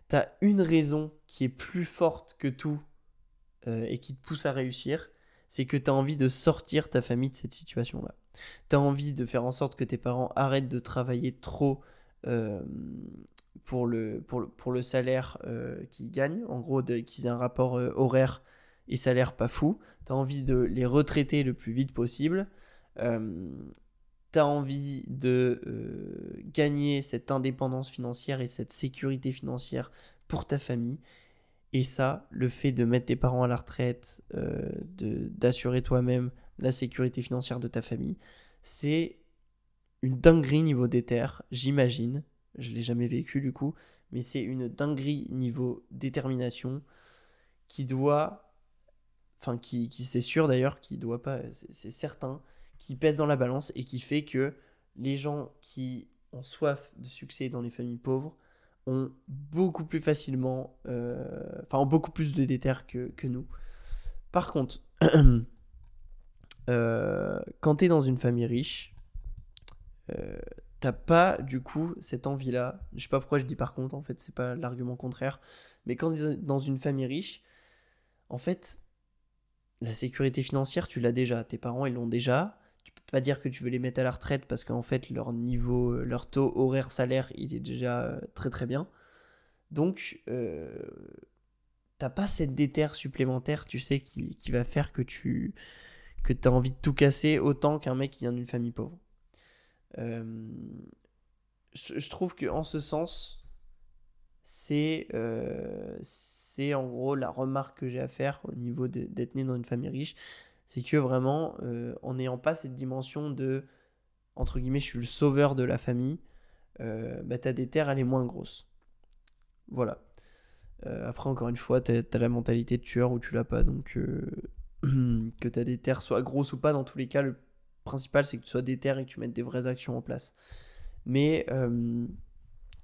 t'as une raison qui est plus forte que tout euh, et qui te pousse à réussir, c'est que tu as envie de sortir ta famille de cette situation-là. Tu as envie de faire en sorte que tes parents arrêtent de travailler trop euh, pour, le, salaire euh, qu'ils gagnent, en gros qu'ils aient un rapport euh, horaire et salaire pas fou. Tu as envie de les retraiter le plus vite possible. tu as envie de gagner cette indépendance financière et cette sécurité financière pour ta famille. Et ça, le fait de mettre tes parents à la retraite, d'assurer toi-même la sécurité financière de ta famille, c'est une dinguerie niveau terres, j'imagine. Je l'ai jamais vécu du coup, mais c'est une dinguerie niveau détermination qui doit, enfin qui, qui c'est sûr d'ailleurs, qui doit pas, c'est certain, qui pèse dans la balance et qui fait que les gens qui ont soif de succès dans les familles pauvres ont beaucoup plus facilement, euh, enfin ont beaucoup plus de déter que, que nous. Par contre, Euh, quand tu es dans une famille riche, euh, t'as pas du coup cette envie-là. Je sais pas pourquoi je dis par contre, en fait, c'est pas l'argument contraire. Mais quand tu es dans une famille riche, en fait, la sécurité financière, tu l'as déjà. Tes parents, ils l'ont déjà. Tu peux pas dire que tu veux les mettre à la retraite parce qu'en fait, leur niveau, leur taux horaire salaire, il est déjà euh, très très bien. Donc, euh, t'as pas cette déterre supplémentaire, tu sais, qui, qui va faire que tu que as envie de tout casser autant qu'un mec qui vient d'une famille pauvre. Euh, je trouve que en ce sens, c'est euh, c'est en gros la remarque que j'ai à faire au niveau d'être né dans une famille riche. C'est que vraiment, euh, en n'ayant pas cette dimension de, entre guillemets, je suis le sauveur de la famille, bah, ta déterre, elle est moins grosse. Voilà. après, encore une fois, tu as, la mentalité de tueur ou tu l'as pas. Donc, que tu as des terres, soit grosses ou pas, dans tous les cas, le principal c'est que tu sois terres et que tu mettes des vraies actions en place. Mais euh,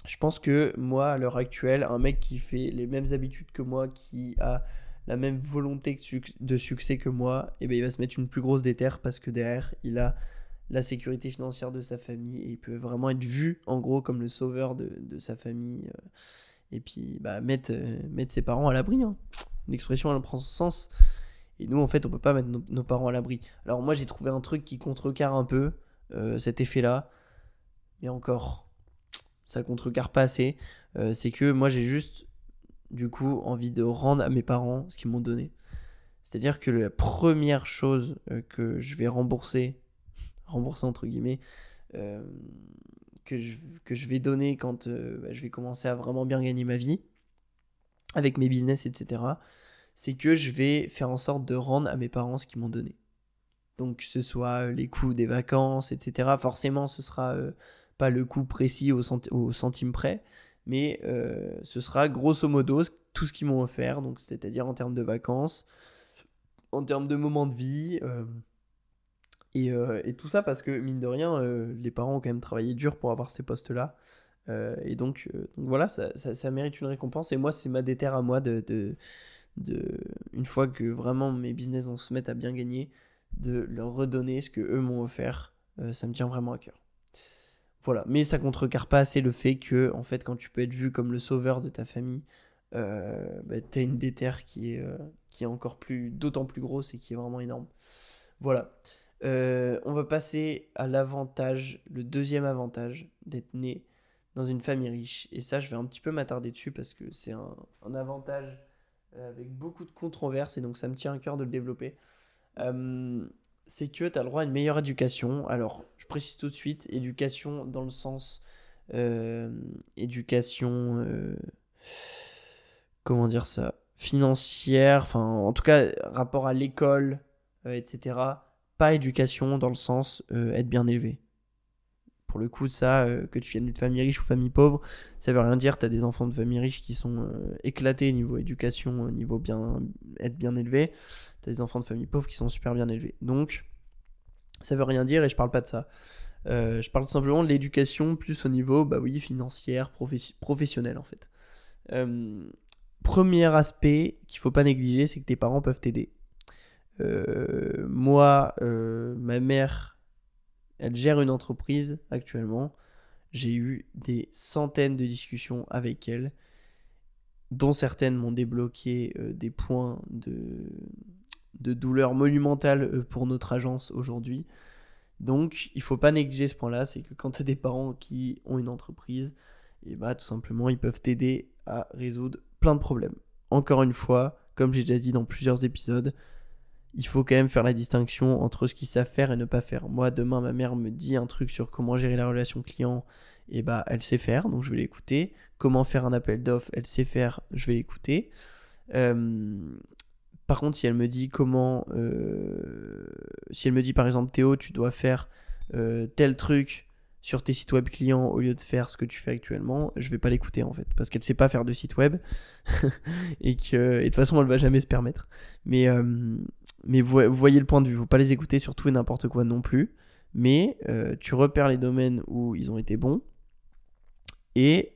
je pense que moi, à l'heure actuelle, un mec qui fait les mêmes habitudes que moi, qui a la même volonté de succès que moi, et eh ben, il va se mettre une plus grosse déterre parce que derrière, il a la sécurité financière de sa famille et il peut vraiment être vu en gros comme le sauveur de, sa famille. Euh, et puis bah, mettre, euh, mettre ses parents à l'abri. Hein. L'expression, elle prend son sens. Et nous, en fait, on peut pas mettre nos, parents à l'abri. Alors moi, j'ai trouvé un truc qui contrecarre un peu euh, cet effet-là. Mais encore, ça contrecarre pas assez. Euh, c'est que moi, j'ai juste, du coup, envie de rendre à mes parents ce qu'ils m'ont donné. C'est-à-dire que la première chose euh, que je vais rembourser, rembourser entre guillemets, que, je, que je vais donner quand bah, je vais commencer à vraiment bien gagner ma vie, avec mes business, etc., c'est que je vais faire en sorte de rendre à mes parents ce qu'ils m'ont donné. Donc que ce soit euh, les coûts des vacances, etc. Forcément, ce sera euh, pas le coût précis au, centime près, mais euh, ce sera grosso modo tout ce qu'ils m'ont offert, donc c'est-à-dire en termes de vacances, en termes de moments de vie. Euh, et, tout ça parce que, mine de rien, les parents ont quand même travaillé dur pour avoir ces postes-là. et donc, voilà, ça, mérite une récompense. Et moi, c'est ma déterre à moi de, de, une fois que vraiment mes business vont se mettre à bien gagner, de leur redonner ce que eux m'ont offert. ça me tient vraiment à cœur. Voilà, mais ça contrecarre pas assez le fait que, en fait, quand tu peux être vu comme le sauveur de ta famille, euh, bah, tu as une déterre qui est, euh, qui est encore plus, d'autant plus grosse et qui est vraiment énorme. Voilà. Euh, on va passer à l'avantage, le deuxième avantage d'être né dans une famille riche. Et ça, je vais un petit peu m'attarder dessus parce que c'est un, un, avantage avec beaucoup de controverses et donc ça me tient à cœur de le développer c'est que tu as le droit à une meilleure éducation. Alors, je précise tout de suite, éducation dans le sens euh, éducation, euh, comment dire ça, financière, enfin, en tout cas, rapport à l'école, euh, etc. Pas éducation dans le sens être bien élevé. Pour le coup, ça, que tu viennes d'une famille riche ou famille pauvre, ça veut rien dire. Tu as des enfants de famille riche qui sont éclatés niveau éducation, niveau bien, être bien élevé t'as des enfants de famille pauvres qui sont super bien élevés. Donc, ça veut rien dire et je parle pas de ça. Euh, je parle tout simplement de l'éducation plus au niveau, bah oui, financière, professionnel en fait. Euh, premier aspect qu'il faut pas négliger, c'est que tes parents peuvent t'aider. Euh, moi, ma mère, elle gère une entreprise actuellement. J'ai eu des centaines de discussions avec elle, dont certaines m'ont débloqué des points de, douleur monumentale euh, pour notre agence aujourd'hui. Donc, il faut pas négliger ce point-là, c'est que quand tu as des parents qui ont une entreprise, et bah tout simplement, ils peuvent t'aider à résoudre plein de problèmes. Encore une fois, comme j'ai déjà dit dans plusieurs épisodes, il faut quand même faire la distinction entre ce qu'ils savent faire et ne pas faire. Moi, demain, ma mère me dit un truc sur comment gérer la relation client, et bah elle sait faire, donc je vais l'écouter. Comment faire un appel d'offres, elle sait faire, je vais l'écouter. Euh, par contre, si elle me dit comment, euh, si elle me dit par exemple Théo, tu dois faire euh, tel truc sur tes sites web clients au lieu de faire ce que tu fais actuellement, je vais pas l'écouter en fait, parce qu'elle sait pas faire de site web et que de toute façon elle va jamais se permettre. Mais euh, vous, voyez le point de vue, faut pas les écouter sur tout et n'importe quoi non plus. Mais tu repères les domaines où ils ont été bons et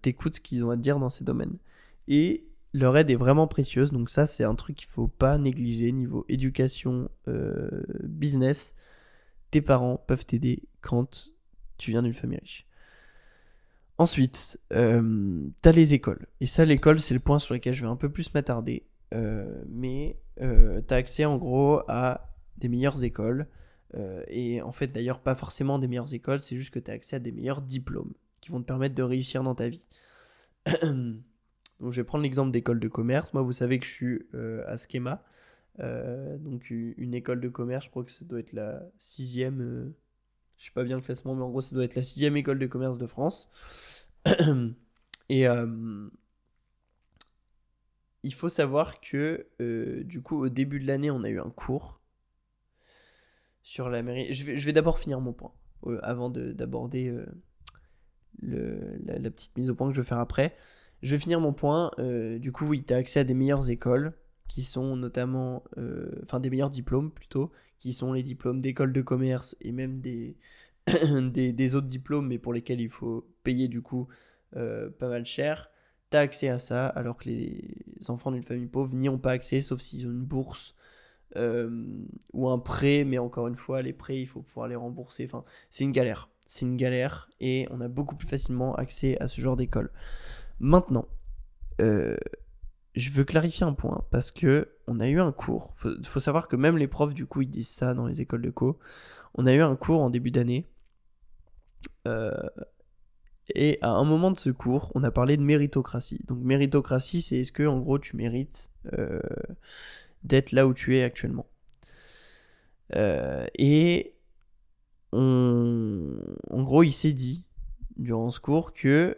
t'écoutes ce qu'ils ont à te dire dans ces domaines. Et leur aide est vraiment précieuse. Donc ça, c'est un truc qu'il faut pas négliger niveau éducation, euh, business. Tes parents peuvent t'aider quand tu viens d'une famille riche. Ensuite, euh, tu as les écoles. Et ça, l'école, c'est le point sur lequel je vais un peu plus m'attarder. Euh, mais tu as accès en gros à des meilleures écoles. et en fait, d'ailleurs, pas forcément des meilleures écoles, c'est juste que tu as accès à des meilleurs diplômes qui vont te permettre de réussir dans ta vie. Donc je vais prendre l'exemple d'école de commerce. Moi, vous savez que je suis euh, à Schema. Euh, donc une école de commerce, je crois que ça doit être la sixième, euh, je sais pas bien le classement, mais en gros ça doit être la sixième école de commerce de France. Et il faut savoir que du coup au début de l'année on a eu un cours sur la mairie. Je vais, d'abord finir mon point avant d'aborder la, la, petite mise au point que je vais faire après. Je vais finir mon point. Euh, du coup, oui, tu as accès à des meilleures écoles, qui sont notamment, euh, enfin des meilleurs diplômes plutôt, qui sont les diplômes d'école de commerce et même des, des, autres diplômes, mais pour lesquels il faut payer du coup euh, pas mal cher. Tu as accès à ça, alors que les enfants d'une famille pauvre n'y ont pas accès, sauf s'ils ont une bourse ou un prêt, mais encore une fois, les prêts, il faut pouvoir les rembourser. Enfin, c'est une galère. C'est une galère et on a beaucoup plus facilement accès à ce genre d'école. Maintenant, euh, je veux clarifier un point parce que on a eu un cours. Il faut, savoir que même les profs, du coup, ils disent ça dans les écoles de co. On a eu un cours en début d'année. Euh, et à un moment de ce cours, on a parlé de méritocratie. Donc, méritocratie, c'est est-ce que, en gros, tu mérites euh, d'être là où tu es actuellement. et on, en gros, il s'est dit durant ce cours que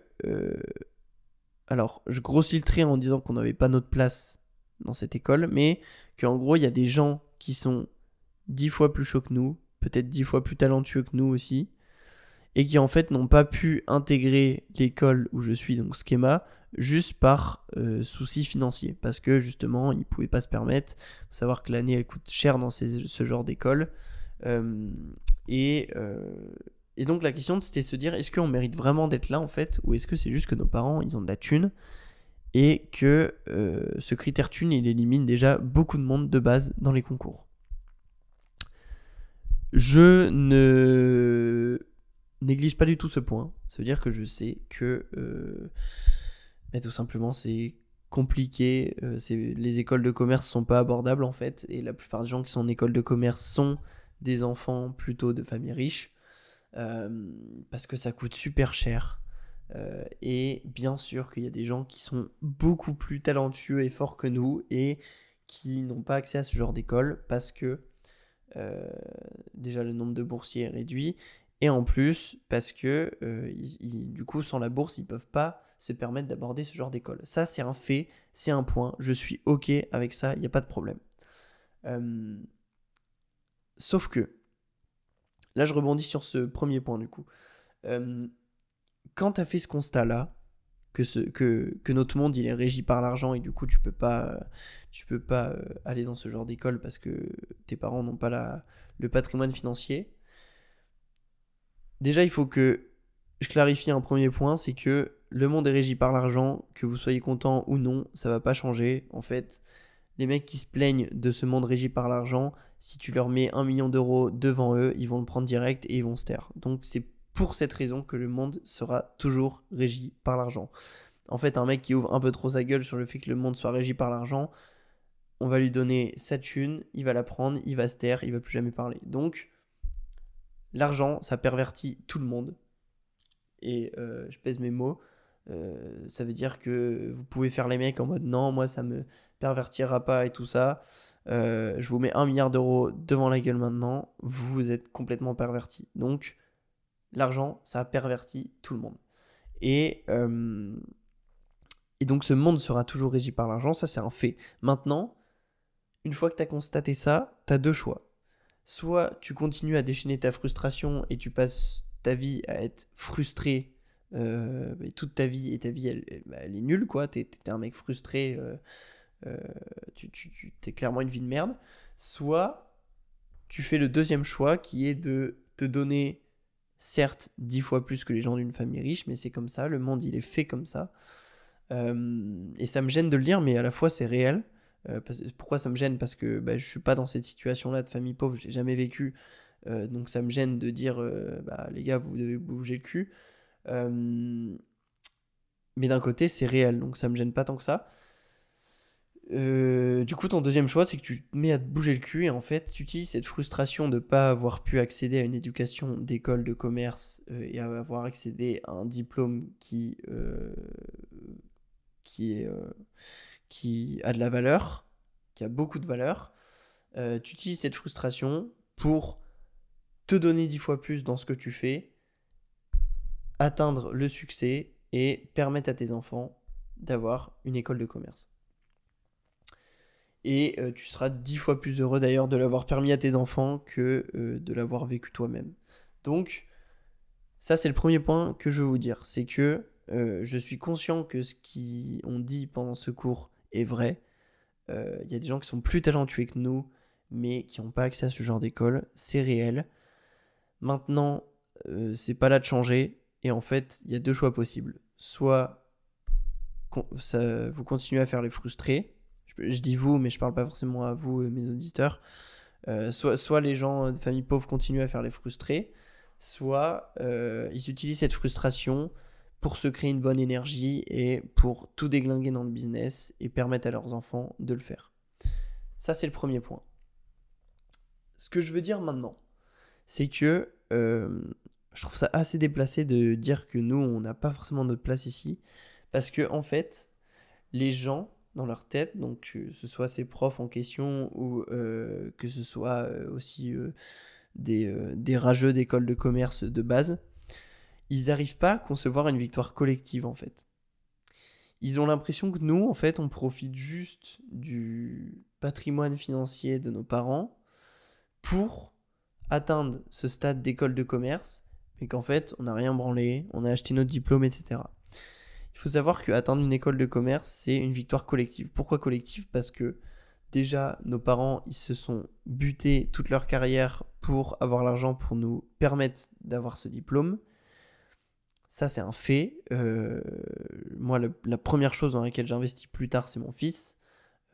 alors je grossis le trait en disant qu'on n'avait pas notre place dans cette école, mais qu'en gros il y a des gens qui sont dix fois plus chauds que nous, peut-être dix fois plus talentueux que nous aussi, et qui en fait n'ont pas pu intégrer l'école où je suis, donc Schema, juste par euh, souci financier, parce que justement, ils ne pouvaient pas se permettre. Faut savoir que l'année, elle coûte cher dans ce genre d'école. Euh, et, euh, et donc la question, c'était se dire, est-ce qu'on mérite vraiment d'être là, en fait, ou est-ce que c'est juste que nos parents, ils ont de la thune et que ce critère thune, il élimine déjà beaucoup de monde de base dans les concours? Je ne néglige pas du tout ce point. Ça veut dire que je sais que euh, tout simplement c'est compliqué. Euh, les écoles de commerce sont pas abordables en fait. Et la plupart des gens qui sont en école de commerce sont des enfants plutôt de familles riches. Euh, parce que ça coûte super cher. et bien sûr qu'il y a des gens qui sont beaucoup plus talentueux et forts que nous et qui n'ont pas accès à ce genre d'école parce que déjà le nombre de boursiers est réduit et en plus, parce que euh, du coup, sans la bourse, ils peuvent pas se permettre d'aborder ce genre d'école. Ça, c'est un fait, c'est un point. Je suis OK avec ça, il n'y a pas de problème. Euh, sauf que, là, je rebondis sur ce premier point du coup. Euh, quand tu as fait ce constat-là, que, ce, que, notre monde il est régi par l'argent et du coup tu peux pas tu peux pas aller dans ce genre d'école parce que tes parents n'ont pas le patrimoine financier Déjà, il faut que je clarifie un premier point, c'est que le monde est régi par l'argent, que vous soyez content ou non, ça va pas changer. En fait, les mecs qui se plaignent de ce monde régi par l'argent, si tu leur mets un million d'euros devant eux, ils vont le prendre direct et ils vont se taire. Donc c'est pour cette raison que le monde sera toujours régi par l'argent. En fait, un mec qui ouvre un peu trop sa gueule sur le fait que le monde soit régi par l'argent, on va lui donner sa thune, il va la prendre, il va se taire, il va plus jamais parler. Donc, L'argent, ça pervertit tout le monde. Et euh, je pèse mes mots. Euh, ça veut dire que vous pouvez faire les mecs en mode non, moi ça me pervertira pas et tout ça. Euh, je vous mets un milliard d'euros devant la gueule maintenant. Vous êtes complètement perverti. Donc, l'argent, ça pervertit tout le monde. Et, et donc, ce monde sera toujours régi par l'argent. Ça, c'est un fait. Maintenant, une fois que tu as constaté ça, tu as deux choix soit tu continues à déchaîner ta frustration et tu passes ta vie à être frustré euh, toute ta vie et ta vie elle, bah, est nulle quoi, t'es es un mec frustré, euh, euh, tu, tu, t'es clairement une vie de merde, soit tu fais le deuxième choix qui est de te donner certes dix fois plus que les gens d'une famille riche, mais c'est comme ça, le monde il est fait comme ça. et ça me gêne de le dire, mais à la fois c'est réel. Pourquoi ça me gêne? Parce que bah, je suis pas dans cette situation-là de famille pauvre, je l'ai jamais vécu. Donc ça me gêne de dire, bah, les gars, vous devez bouger le cul. Mais d'un côté, c'est réel, donc ça me gêne pas tant que ça. du coup, ton deuxième choix, c'est que tu te mets à te bouger le cul et en fait, tu utilises cette frustration de ne pas avoir pu accéder à une éducation d'école de commerce et à avoir accédé à un diplôme qui, qui est qui a de la valeur, qui a beaucoup de valeur, euh, tu utilises cette frustration pour te donner dix fois plus dans ce que tu fais, atteindre le succès et permettre à tes enfants d'avoir une école de commerce. Et euh, tu seras dix fois plus heureux d'ailleurs de l'avoir permis à tes enfants que euh, de l'avoir vécu toi-même. Donc, ça c'est le premier point que je veux vous dire, c'est que je suis conscient que ce qu'on dit pendant ce cours est vrai. Il euh, y a des gens qui sont plus talentueux que nous, mais qui n'ont pas accès à ce genre d'école. C'est réel. Maintenant, euh, c'est pas là de changer. Et en fait, il y a deux choix possibles. Soit ça, vous continuez à faire les frustrés. Je, dis vous, mais je parle pas forcément à vous, mes auditeurs. Euh, soit, les gens de famille pauvre continuent à faire les frustrés, soit ils utilisent cette frustration pour se créer une bonne énergie et pour tout déglinguer dans le business et permettre à leurs enfants de le faire. Ça, c'est le premier point. Ce que je veux dire maintenant, c'est que euh, je trouve ça assez déplacé de dire que nous, on n'a pas forcément notre place ici. Parce que, en fait, les gens, dans leur tête, donc que ce soit ces profs en question ou euh, que ce soit euh, aussi des, des rageux d'école de commerce de base, ils n'arrivent pas à concevoir une victoire collective en fait. Ils ont l'impression que nous, en fait, on profite juste du patrimoine financier de nos parents pour atteindre ce stade d'école de commerce, mais qu'en fait, on n'a rien branlé, on a acheté notre diplôme, etc. Il faut savoir que atteindre une école de commerce, c'est une victoire collective. Pourquoi collective? Parce que déjà, nos parents, ils se sont butés toute leur carrière pour avoir l'argent pour nous permettre d'avoir ce diplôme. Ça, c'est un fait. Euh, moi, la première chose dans laquelle j'investis plus tard, c'est mon fils.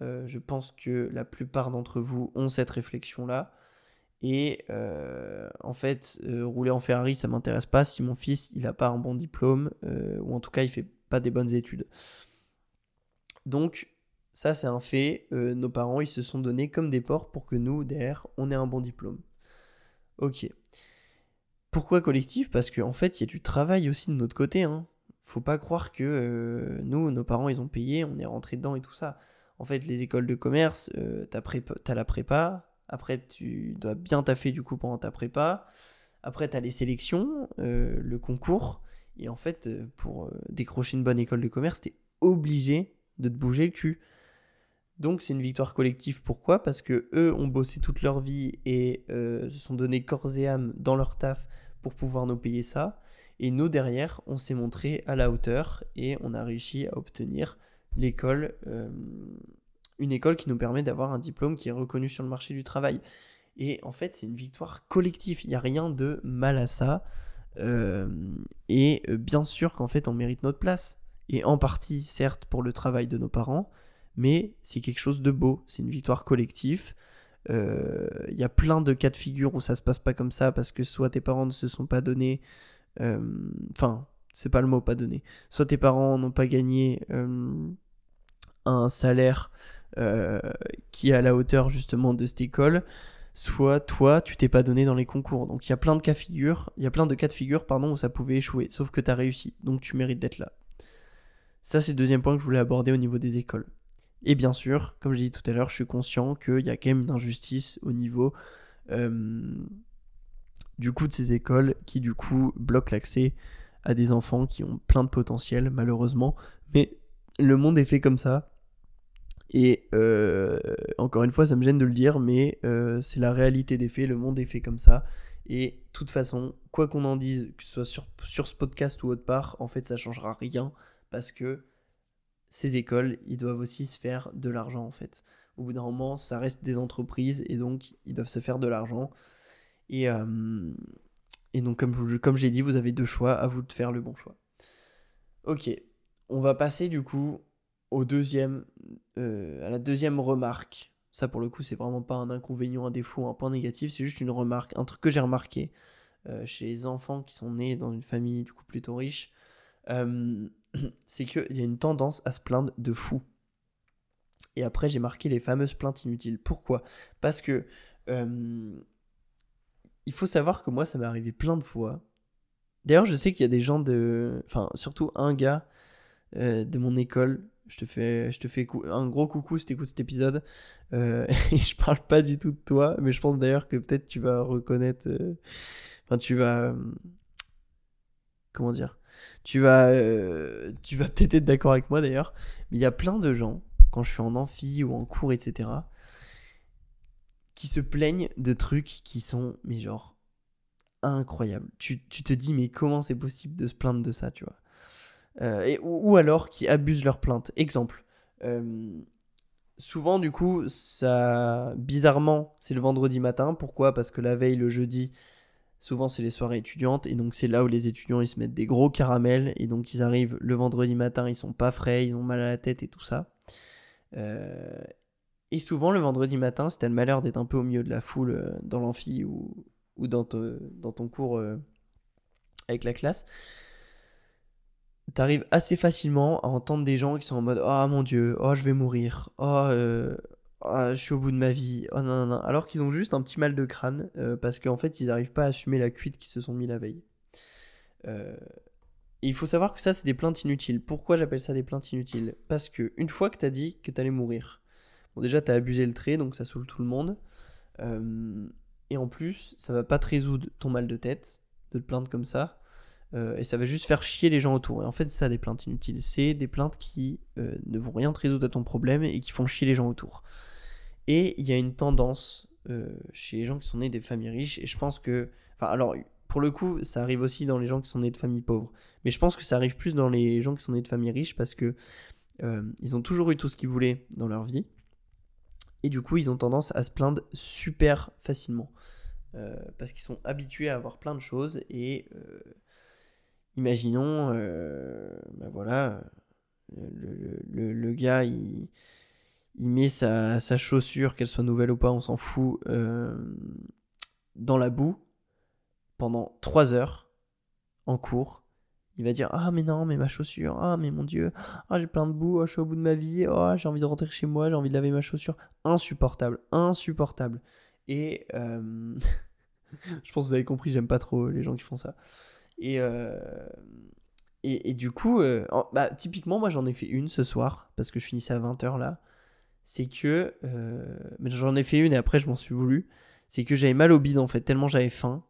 Euh, je pense que la plupart d'entre vous ont cette réflexion-là. Et euh, en fait, rouler en Ferrari, ça m'intéresse pas si mon fils, il n'a pas un bon diplôme, ou en tout cas, il fait pas des bonnes études. Donc, ça, c'est un fait. nos parents, ils se sont donnés comme des porcs pour que nous, derrière, on ait un bon diplôme. Ok. Pourquoi collectif? Parce qu'en en fait, il y a du travail aussi de notre côté. Hein. Faut pas croire que euh, nous, nos parents, ils ont payé, on est rentré dedans et tout ça. En fait, les écoles de commerce, euh, t'as, as la prépa. Après, tu dois bien taffer du coup pendant ta prépa. Après, t'as les sélections, euh, le concours. Et en fait, pour décrocher une bonne école de commerce, t'es obligé de te bouger le cul. Donc c'est une victoire collective. Pourquoi? Parce que eux ont bossé toute leur vie et se sont donné corps et âme dans leur taf pour pouvoir nous payer ça. Et nous, derrière, on s'est montré à la hauteur et on a réussi à obtenir l'école, euh, une école qui nous permet d'avoir un diplôme qui est reconnu sur le marché du travail. Et en fait, c'est une victoire collective. Il n'y a rien de mal à ça. Euh, et euh, bien sûr qu'en fait, on mérite notre place. Et en partie, certes, pour le travail de nos parents, mais c'est quelque chose de beau. C'est une victoire collective. Il euh, y a plein de cas de figure où ça se passe pas comme ça parce que soit tes parents ne se sont pas donnés. Enfin, c'est pas le mot pas donné. Soit tes parents n'ont pas gagné un salaire qui est à la hauteur justement de cette école soit toi, tu t'es pas donné dans les concours. Donc il y a plein de cas figure, il y a plein de cas de figure pardon où ça pouvait échouer, sauf que tu as réussi. Donc tu mérites d'être là. Ça c'est le deuxième point que je voulais aborder au niveau des écoles. Et bien sûr, comme j'ai dit tout à l'heure, je suis conscient qu'il y a quand même une injustice au niveau euh, du coup de ces écoles qui du coup bloquent l'accès à des enfants qui ont plein de potentiel malheureusement. Mais le monde est fait comme ça. Et euh, encore une fois, ça me gêne de le dire, mais euh, c'est la réalité des faits. Le monde est fait comme ça. Et de toute façon, quoi qu'on en dise, que ce soit sur, sur ce podcast ou autre part, en fait, ça changera rien parce que ces écoles, ils doivent aussi se faire de l'argent en fait. Au bout d'un moment, ça reste des entreprises et donc ils doivent se faire de l'argent. Et, euh, et donc comme, comme j'ai dit, vous avez deux choix, à vous de faire le bon choix. Ok, on va passer du coup au deuxième, euh, à la deuxième remarque. Ça pour le coup, c'est vraiment pas un inconvénient, un défaut, un point négatif, c'est juste une remarque, un truc que j'ai remarqué euh, chez les enfants qui sont nés dans une famille du coup plutôt riche. c'est qu'il y a une tendance à se plaindre de fou. Et après, j'ai marqué les fameuses plaintes inutiles. Pourquoi? Parce que euh, il faut savoir que moi, ça m'est arrivé plein de fois. D'ailleurs, je sais qu'il y a des gens de. Enfin, surtout un gars euh, de mon école. Je te fais, un gros coucou si écoutes cet épisode. Euh, et je parle pas du tout de toi, mais je pense d'ailleurs que peut-être tu vas reconnaître. Enfin, tu vas. comment dire? Tu vas, euh, tu vas peut-être être, d'accord avec moi d'ailleurs, mais il y a plein de gens, quand je suis en amphi ou en cours, etc., qui se plaignent de trucs qui sont, mais genre, incroyables. Tu, te dis, mais comment c'est possible de se plaindre de ça, tu vois? euh, et, ou, alors qui abusent leur plainte. Exemple. Euh, souvent, du coup, ça, bizarrement, c'est le vendredi matin. Pourquoi? Parce que la veille, le jeudi, Souvent, c'est les soirées étudiantes, et donc c'est là où les étudiants ils se mettent des gros caramels, et donc ils arrivent le vendredi matin, ils sont pas frais, ils ont mal à la tête et tout ça. Euh, et souvent, le vendredi matin, si t'as le malheur d'être un peu au milieu de la foule euh, dans l'amphi ou, ou dans, dans, ton cours euh, avec la classe, t'arrives assez facilement à entendre des gens qui sont en mode Oh mon dieu, oh je vais mourir, oh ah, je suis au bout de ma vie, oh non, non, non. Alors qu'ils ont juste un petit mal de crâne, euh, parce qu'en fait, ils n'arrivent pas à assumer la cuite qu'ils se sont mis la veille. Euh, il faut savoir que ça, c'est des plaintes inutiles. Pourquoi j'appelle ça des plaintes inutiles? Parce que une fois que t'as dit que t'allais mourir, bon, déjà, t'as abusé le trait, donc ça saoule tout le monde. Euh, et en plus, ça va pas te résoudre ton mal de tête, de te plaindre comme ça. Et ça va juste faire chier les gens autour. Et en fait, ça des plaintes inutiles. C'est des plaintes qui ne vont rien te résoudre à ton problème et qui font chier les gens autour. Et il y a une tendance euh, chez les gens qui sont nés des familles riches, et je pense que. Enfin, alors, pour le coup, ça arrive aussi dans les gens qui sont nés de familles pauvres. Mais je pense que ça arrive plus dans les gens qui sont nés de familles riches parce que euh, ils ont toujours eu tout ce qu'ils voulaient dans leur vie. Et du coup, ils ont tendance à se plaindre super facilement. Euh, parce qu'ils sont habitués à avoir plein de choses. Et euh, imaginons, ben voilà, le, gars, il, met sa, sa chaussure, qu'elle soit nouvelle ou pas, on s'en fout, dans la boue pendant 3 heures en cours. Il va dire Ah, mais non, mais ma chaussure, ah, mais mon Dieu, ah, j'ai plein de boue, oh, je suis au bout de ma vie, oh, j'ai envie de rentrer chez moi, j'ai envie de laver ma chaussure. Insupportable, insupportable. Et euh, je pense que vous avez compris, j'aime pas trop les gens qui font ça. Et, euh, et, du coup, euh, bah, typiquement, moi j'en ai fait une ce soir, parce que je finissais à 20h là. C'est que. mais j'en ai fait une et après je m'en suis voulu. C'est que j'avais mal au bide en fait, tellement j'avais faim.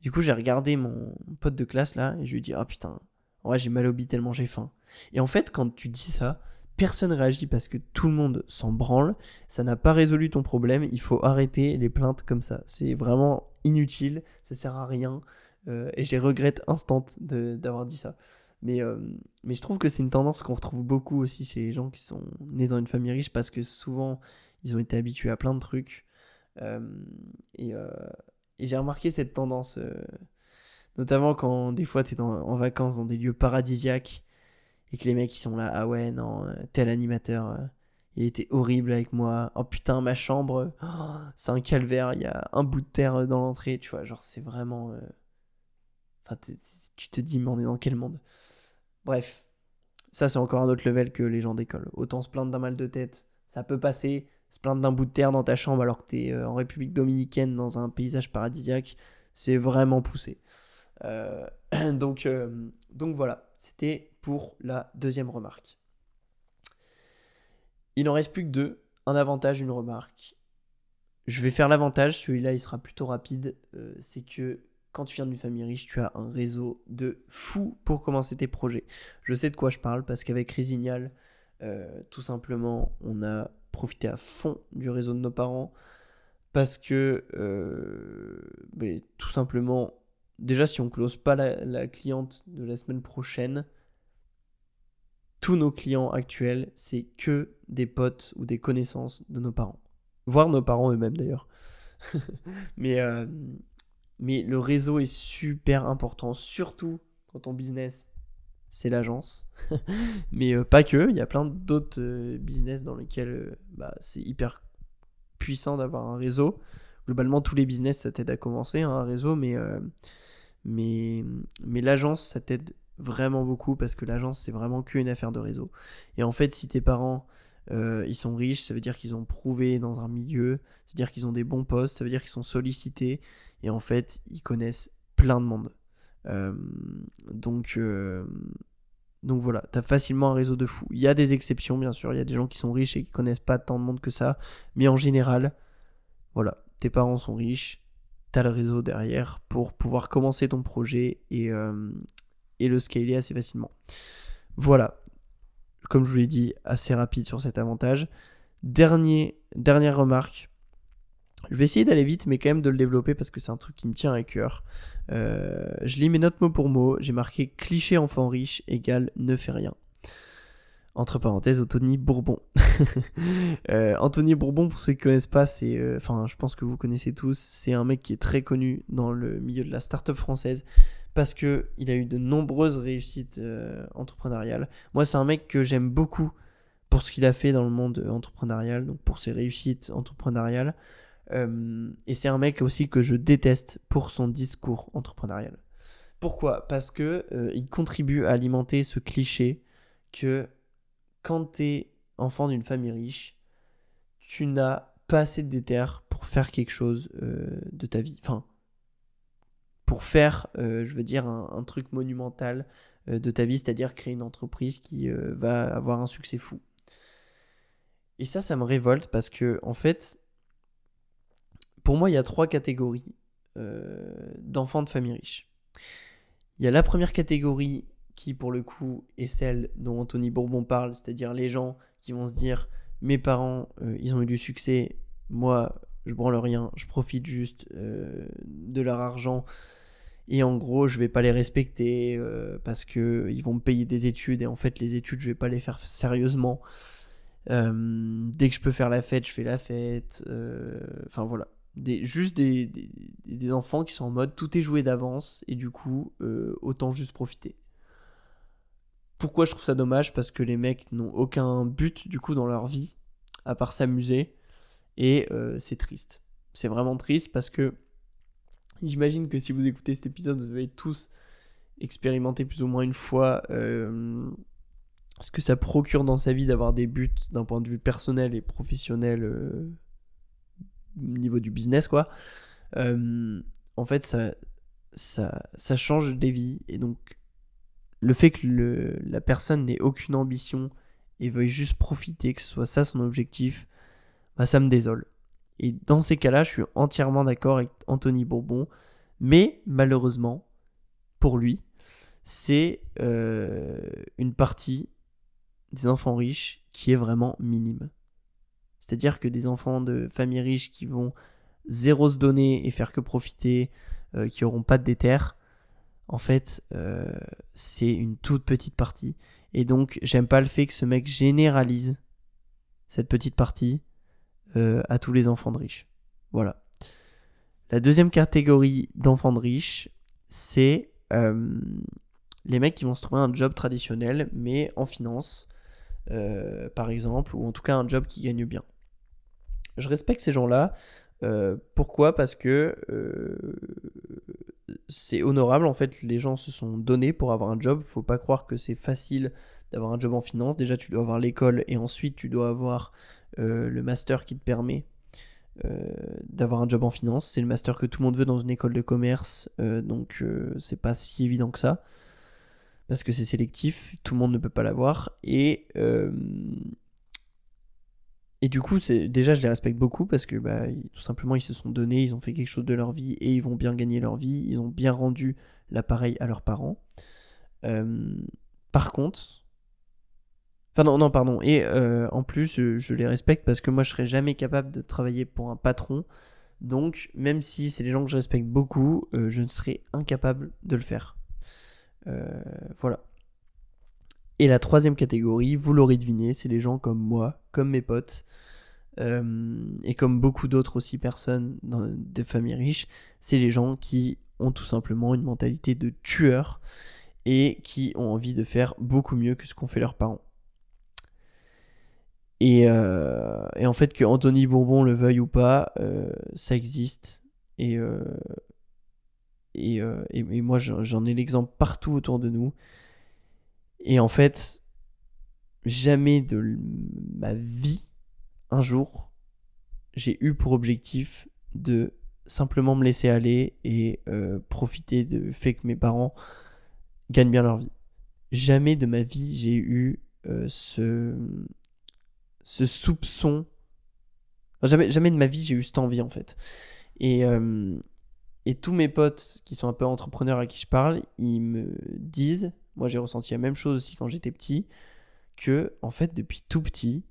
Du coup, j'ai regardé mon pote de classe là et je lui ai dit Ah putain, en vrai, j'ai mal au bide tellement j'ai faim. Et en fait, quand tu dis ça, personne réagit parce que tout le monde s'en branle. Ça n'a pas résolu ton problème. Il faut arrêter les plaintes comme ça. C'est vraiment inutile. Ça sert à rien. Euh, et j'ai regrette instant d'avoir dit ça. Mais, euh, mais je trouve que c'est une tendance qu'on retrouve beaucoup aussi chez les gens qui sont nés dans une famille riche parce que souvent ils ont été habitués à plein de trucs. Euh, et, et j'ai remarqué cette tendance, euh, notamment quand des fois tu es en vacances dans des lieux paradisiaques et que les mecs ils sont là, ah ouais, non, euh, tel animateur, euh, il était horrible avec moi. Oh putain, ma chambre, oh, c'est un calvaire, il y a un bout de terre dans l'entrée, tu vois, genre c'est vraiment. Enfin, tu te dis, mais on est dans quel monde? Bref, ça c'est encore un autre level que les gens d'école. Autant se plaindre d'un mal de tête, ça peut passer se plaindre d'un bout de terre dans ta chambre alors que tu es euh, en République dominicaine dans un paysage paradisiaque, c'est vraiment poussé. Euh, donc, euh, donc voilà, c'était pour la deuxième remarque. Il n'en reste plus que deux, un avantage, une remarque. Je vais faire l'avantage, celui-là il sera plutôt rapide, c'est que quand tu viens d'une famille riche, tu as un réseau de fou pour commencer tes projets. Je sais de quoi je parle parce qu'avec Résignal, tout simplement, on a profiter à fond du réseau de nos parents parce que euh, tout simplement, déjà si on close pas la, cliente de la semaine prochaine, tous nos clients actuels, c'est que des potes ou des connaissances de nos parents. Voire nos parents eux-mêmes d'ailleurs. mais, euh, mais le réseau est super important, surtout quand ton business c'est l'agence. Mais euh, pas que, il y a plein d'autres euh, business dans lesquels euh, bah, c'est hyper puissant d'avoir un réseau. Globalement, tous les business, ça t'aide à commencer, hein, un réseau, mais, mais, mais l'agence, ça t'aide vraiment beaucoup parce que l'agence, c'est vraiment qu'une affaire de réseau. Et en fait, si tes parents, ils sont riches, ça veut dire qu'ils ont prouvé dans un milieu, ça veut dire qu'ils ont des bons postes, ça veut dire qu'ils sont sollicités, et en fait, ils connaissent plein de monde. Euh, donc, euh, donc voilà, tu as facilement un réseau de fous. Il y a des exceptions, bien sûr. Il y a des gens qui sont riches et qui connaissent pas tant de monde que ça. Mais en général, voilà, tes parents sont riches, tu as le réseau derrière pour pouvoir commencer ton projet et, euh, le scaler assez facilement. Voilà, comme je vous l'ai dit, assez rapide sur cet avantage. Dernier, dernière remarque je vais essayer d'aller vite, mais quand même de le développer parce que c'est un truc qui me tient à cœur. Euh, je lis mes notes mot pour mot. J'ai marqué cliché enfant riche égale ne fait rien. Entre parenthèses, Anthony Bourbon. Euh, Anthony Bourbon, pour ceux qui ne connaissent pas, c'est, euh, enfin, je pense que vous connaissez tous. C'est un mec qui est très connu dans le milieu de la start-up française parce que il a eu de nombreuses réussites entrepreneuriales. Moi, c'est un mec que j'aime beaucoup pour ce qu'il a fait dans le monde entrepreneurial, donc pour ses réussites entrepreneuriales. Euh, et c'est un mec aussi que je déteste pour son discours entrepreneurial. Pourquoi? Parce que euh, il contribue à alimenter ce cliché que quand t'es enfant d'une famille riche, tu n'as pas assez de déter pour faire quelque chose euh, de ta vie. Enfin, pour faire, je veux dire, un, un truc monumental de ta vie, c'est-à-dire créer une entreprise qui va avoir un succès fou. Et ça, ça me révolte parce que, en fait, pour moi, il y a trois catégories euh, d'enfants de famille riche. Il y a la première catégorie qui, pour le coup, est celle dont Anthony Bourbon parle, c'est-à-dire les gens qui vont se dire mes parents, euh, ils ont eu du succès, moi, je branle rien, je profite juste euh, de leur argent et en gros je vais pas les respecter parce que ils vont me payer des études et en fait les études je vais pas les faire sérieusement dès que je peux faire la fête je fais la fête enfin voilà des, juste des, des, enfants qui sont en mode tout est joué d'avance et du coup autant juste profiter. Pourquoi je trouve ça dommage? Parce que les mecs n'ont aucun but du coup dans leur vie à part s'amuser et c'est triste. C'est vraiment triste parce que J'imagine que si vous écoutez cet épisode, vous avez tous expérimenté plus ou moins une fois euh, ce que ça procure dans sa vie d'avoir des buts d'un point de vue personnel et professionnel euh, niveau du business, quoi. Euh, en fait, ça, ça, change des vies. Et donc, le fait que le, la personne n'ait aucune ambition et veuille juste profiter, que ce soit ça son objectif, bah, ça me désole. Et dans ces cas-là, je suis entièrement d'accord avec Anthony Bourbon. Mais malheureusement, pour lui, c'est euh, une partie des enfants riches qui est vraiment minime. C'est-à-dire que des enfants de familles riches qui vont zéro se donner et faire que profiter, euh, qui n'auront pas de déterre, en fait, euh, c'est une toute petite partie. Et donc, j'aime pas le fait que ce mec généralise cette petite partie euh, à tous les enfants de riches. Voilà. La deuxième catégorie d'enfants de riches, c'est les mecs qui vont se trouver un job traditionnel, mais en finance, par exemple, ou en tout cas un job qui gagne bien. Je respecte ces gens-là. pourquoi? Parce que c'est honorable. En fait, les gens se sont donnés pour avoir un job. Faut pas croire que c'est facile d'avoir un job en finance. Déjà, tu dois avoir l'école et ensuite tu dois avoir euh, le master qui te permet euh, d'avoir un job en finance. C'est le master que tout le monde veut dans une école de commerce, euh, donc c'est pas si évident que ça. Parce que c'est sélectif, tout le monde ne peut pas l'avoir. Et, et du coup, déjà, je les respecte beaucoup parce que bah, tout simplement, ils se sont donnés, ils ont fait quelque chose de leur vie et ils vont bien gagner leur vie. Ils ont bien rendu l'appareil à leurs parents. par contre, Enfin non, non, pardon. Et euh, en plus, je, les respecte parce que moi, je serais jamais capable de travailler pour un patron. Donc, même si c'est des gens que je respecte beaucoup, euh, je ne serais incapable de le faire. Euh, voilà. Et la troisième catégorie, vous l'aurez deviné, c'est les gens comme moi, comme mes potes, et comme beaucoup d'autres aussi personnes dans des familles riches, c'est les gens qui ont tout simplement une mentalité de tueur et qui ont envie de faire beaucoup mieux que ce qu'ont fait leurs parents. Euh, et, en fait, que Anthony Bourbon le veuille ou pas, euh, ça existe. Euh, et, moi, j'en ai l'exemple partout autour de nous. Et en fait, jamais de ma vie, un jour, j'ai eu pour objectif de simplement me laisser aller et profiter du fait que mes parents gagnent bien leur vie. Jamais de ma vie, j'ai eu ce ce soupçon. jamais, jamais de ma vie j'ai eu cette envie en fait. Et, euh, et tous mes potes qui sont un peu entrepreneurs à qui je parle, ils me disent, moi j'ai ressenti la même chose aussi quand j'étais petit, que en fait depuis tout petit,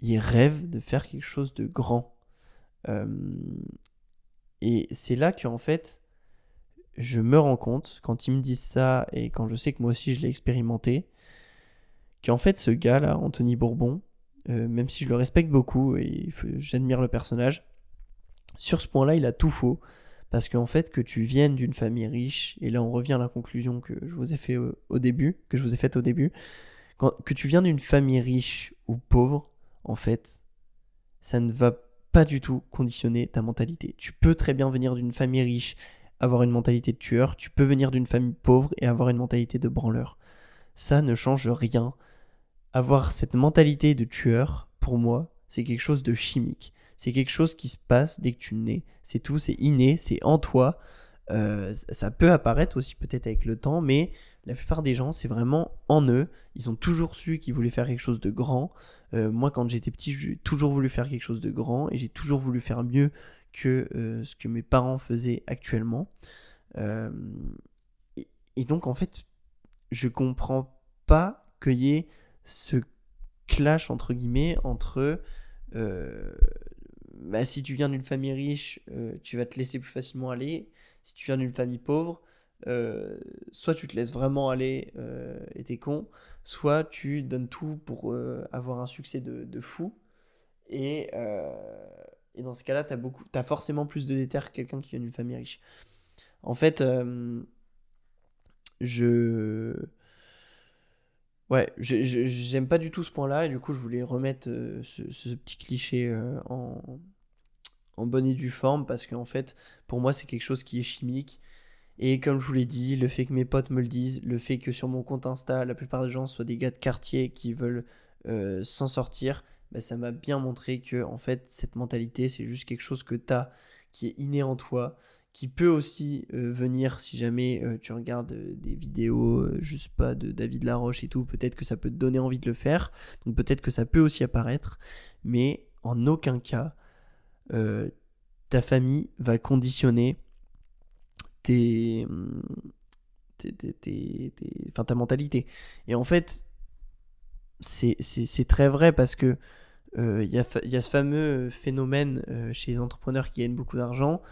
ils rêvent de faire quelque chose de grand. Et c'est là qu'en fait, je me rends compte, quand ils me disent ça, et quand je sais que moi aussi je l'ai expérimenté, qu'en fait ce gars-là, Anthony Bourbon, euh, même si je le respecte beaucoup et j'admire le personnage, sur ce point-là, il a tout faux. Parce qu'en fait, que tu viennes d'une famille riche, et là on revient à la conclusion que je vous ai ai faite au début, que tu viens d'une famille riche ou pauvre, en fait, ça ne va pas du tout conditionner ta mentalité. Tu peux très bien venir d'une famille riche, avoir une mentalité de tueur, tu peux venir d'une famille pauvre et avoir une mentalité de branleur. Ça ne change rien avoir cette mentalité de tueur, pour moi, c'est quelque chose de chimique. C'est quelque chose qui se passe dès que tu nais. C'est tout, c'est inné, c'est en toi. Euh, ça peut apparaître aussi peut-être avec le temps, mais la plupart des gens, c'est vraiment en eux. Ils ont toujours su qu'ils voulaient faire quelque chose de grand. Euh, moi, quand j'étais petit, j'ai toujours voulu faire quelque chose de grand et j'ai toujours voulu faire mieux que euh, ce que mes parents faisaient actuellement. Et, et, donc, en fait, je comprends pas qu'il y ait ce clash entre guillemets entre bah, si tu viens d'une famille riche, euh, tu vas te laisser plus facilement aller. Si tu viens d'une famille pauvre, euh, soit tu te laisses vraiment aller euh, et t'es con, soit tu donnes tout pour avoir un succès de, de fou. Et, et, dans ce cas-là, tu as, forcément plus de déter que quelqu'un qui vient d'une famille riche. En fait, je. Ouais, j'aime pas du tout ce point-là, et du coup, je voulais remettre ce, ce, petit cliché en, en bonne et due forme, parce qu'en fait, pour moi, c'est quelque chose qui est chimique et comme je vous l'ai dit, le fait que mes potes me le disent, le fait que sur mon compte Insta, la plupart des gens soient des gars de quartier qui veulent euh, s'en sortir, bah, ça m'a bien montré que en fait cette mentalité c'est juste quelque chose que tu as, qui est inné en toi, qui peut aussi euh, venir si jamais euh, tu regardes des vidéos, juste pas de David Laroche et tout, peut-être que ça peut te donner envie de le faire, donc peut-être que ça peut aussi apparaître, mais en aucun cas ta famille va conditionner tes, enfin, ta mentalité. Et en fait, c'est très vrai parce que il euh, y, a, y, a, ce fameux phénomène euh, chez les entrepreneurs qui gagnent beaucoup d'argent.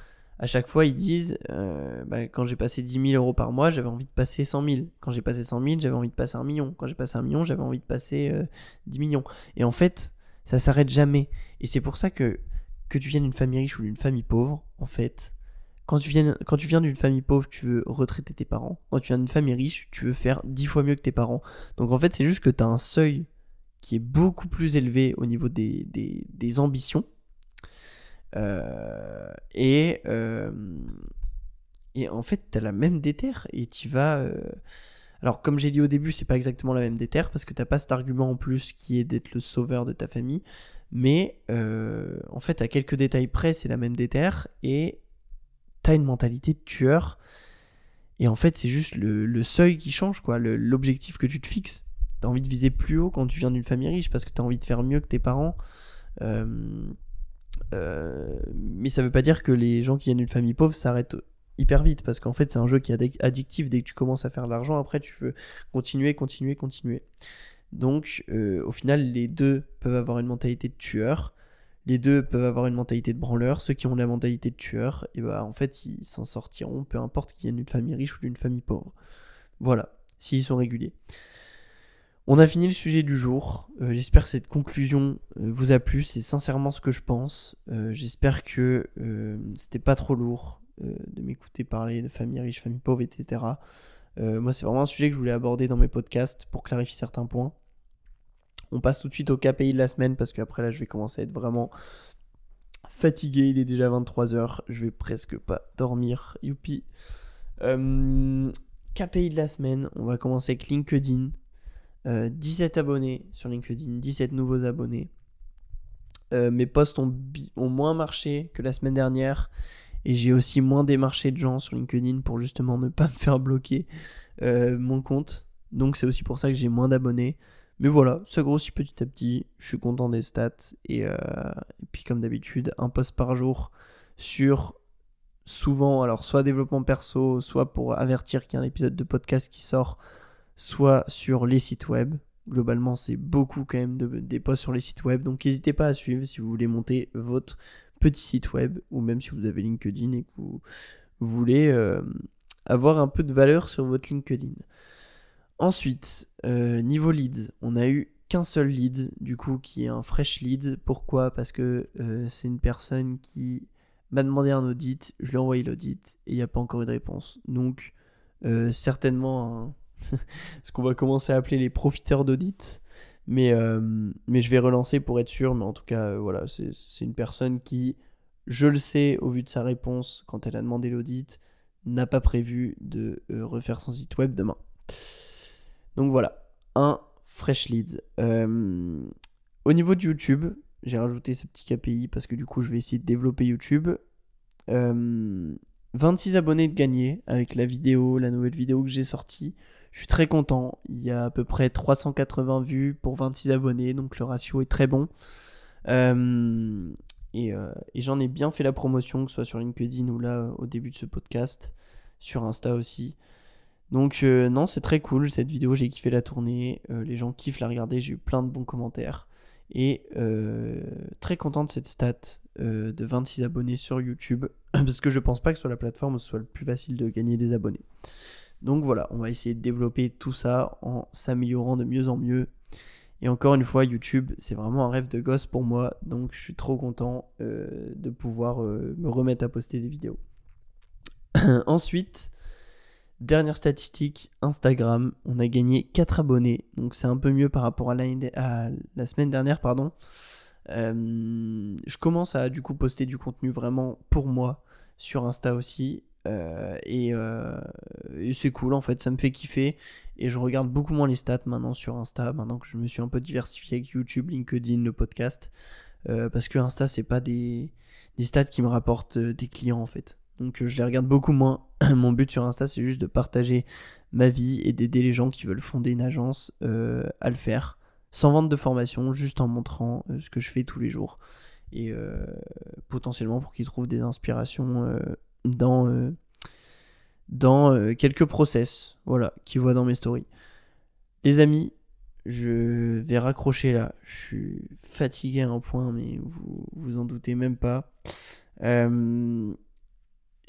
À chaque fois, ils disent euh, bah, quand j'ai passé 10 000 euros par mois, j'avais envie de passer 100 000. Quand j'ai passé 100 000, j'avais envie de passer un million. Quand j'ai passé un million, j'avais envie de passer 10 millions. Et en fait, ça s'arrête jamais. Et c'est pour ça que que tu viennes d'une famille riche ou d'une famille pauvre, en fait, quand tu viens, quand tu viens d'une famille pauvre, tu veux retraiter tes parents. Quand tu viens d'une famille riche, tu veux faire dix fois mieux que tes parents. Donc en fait, c'est juste que tu as un seuil qui est beaucoup plus élevé au niveau des, des, ambitions. Euh, et, euh, et en fait, tu as la même déterre et tu vas. Euh, alors, comme j'ai dit au début, c'est pas exactement la même déterre parce que t'as pas cet argument en plus qui est d'être le sauveur de ta famille. Mais en fait, à quelques détails près, c'est la même déterre et t'as une mentalité de tueur. Et en fait, c'est juste le, seuil qui change, quoi, l'objectif que tu te fixes. T'as envie de viser plus haut quand tu viens d'une famille riche parce que t'as envie de faire mieux que tes parents. Mais ça veut pas dire que les gens qui viennent d'une famille pauvre s'arrêtent hyper vite parce qu'en fait, c'est un jeu qui est addictif. Dès que tu commences à faire de l'argent, après, tu veux continuer, continuer, continuer. Donc, euh, au final, les deux peuvent avoir une mentalité de tueur. Les deux peuvent avoir une mentalité de branleur. Ceux qui ont la mentalité de tueur, et bah en fait ils s'en sortiront, peu importe qu'ils viennent d'une famille riche ou d'une famille pauvre. Voilà, s'ils sont réguliers. On a fini le sujet du jour. Euh, j'espère que cette conclusion euh, vous a plu. C'est sincèrement ce que je pense. Euh, j'espère que c'était pas trop lourd de m'écouter parler de famille riche, famille pauvre, etc. moi, c'est vraiment un sujet que je voulais aborder dans mes podcasts pour clarifier certains points. On passe tout de suite au KPI de la semaine parce qu'après là je vais commencer à être vraiment fatigué. Il est déjà 23h. Je vais presque pas dormir. Youpi. KPI de la semaine. On va commencer avec LinkedIn. 17 euh, abonnés sur LinkedIn. 17 nouveaux abonnés. Euh, mes posts ont, ont, moins marché que la semaine dernière. Et j'ai aussi moins démarché de gens sur LinkedIn pour justement ne pas me faire bloquer mon compte. Donc c'est aussi pour ça que j'ai moins d'abonnés. Mais voilà, ça grossit petit à petit. Je suis content des stats. Et, euh, puis, comme d'habitude, un post par jour sur souvent, alors soit développement perso, soit pour avertir qu'il y a un épisode de podcast qui sort, soit sur les sites web. Globalement, c'est beaucoup quand même de, des posts sur les sites web. Donc, n'hésitez pas à suivre si vous voulez monter votre petit site web ou même si vous avez LinkedIn et que vous, voulez euh, avoir un peu de valeur sur votre LinkedIn. Ensuite, euh, niveau leads, on a eu qu'un seul lead, du coup, qui est un fresh lead. Pourquoi? Parce que euh, c'est une personne qui m'a demandé un audit, je lui ai envoyé l'audit et il n'y a pas encore eu de réponse. Donc, certainement ce qu'on va commencer à appeler les profiteurs d'audit. Mais, mais je vais relancer pour être sûr. Mais en tout cas, voilà, c'est une personne qui, je le sais au vu de sa réponse quand elle a demandé l'audit, n'a pas prévu de refaire son site web demain. Donc voilà, un fresh leads. Euh, au niveau de YouTube, j'ai rajouté ce petit KPI parce que du coup, je vais essayer de développer YouTube. 26 euh, abonnés de gagner avec la vidéo, la nouvelle vidéo que j'ai sortie. Je suis très content. Il y a à peu près 380 vues pour 26 abonnés, donc le ratio est très bon. Euh, et, et j'en ai bien fait la promotion, que ce soit sur LinkedIn ou là au début de ce podcast, sur Insta aussi. Donc euh, non, c'est très cool cette vidéo, j'ai kiffé la tourner, euh, les gens kiffent la regarder, j'ai eu plein de bons commentaires. Et euh, très content de cette stat de 26 abonnés sur YouTube. parce que je pense pas que sur la plateforme ce soit le plus facile de gagner des abonnés. Donc voilà, on va essayer de développer tout ça en s'améliorant de mieux en mieux. Et encore une fois, YouTube, c'est vraiment un rêve de gosse pour moi, donc je suis trop content euh, de pouvoir euh, me remettre à poster des vidéos. Ensuite, dernière statistique, Instagram, on a gagné 4 abonnés, donc c'est un peu mieux par rapport à, la semaine dernière, pardon. Euh, je commence à du coup poster du contenu vraiment pour moi sur Insta aussi. Euh, euh, et, c'est cool en fait, ça me fait kiffer. Et je regarde beaucoup moins les stats maintenant sur Insta, maintenant que je me suis un peu diversifié avec YouTube, LinkedIn, le podcast. parce que Insta, c'est pas des, des stats qui me rapportent des clients en fait. Donc je les regarde beaucoup moins. Mon but sur Insta, c'est juste de partager ma vie et d'aider les gens qui veulent fonder une agence à le faire sans vente de formation, juste en montrant euh, ce que je fais tous les jours. Et euh, potentiellement pour qu'ils trouvent des inspirations euh, dans, dans quelques process voilà, qu'ils voient dans mes stories. Les amis, je vais raccrocher là. Je suis fatigué à un point, mais vous vous en doutez même pas.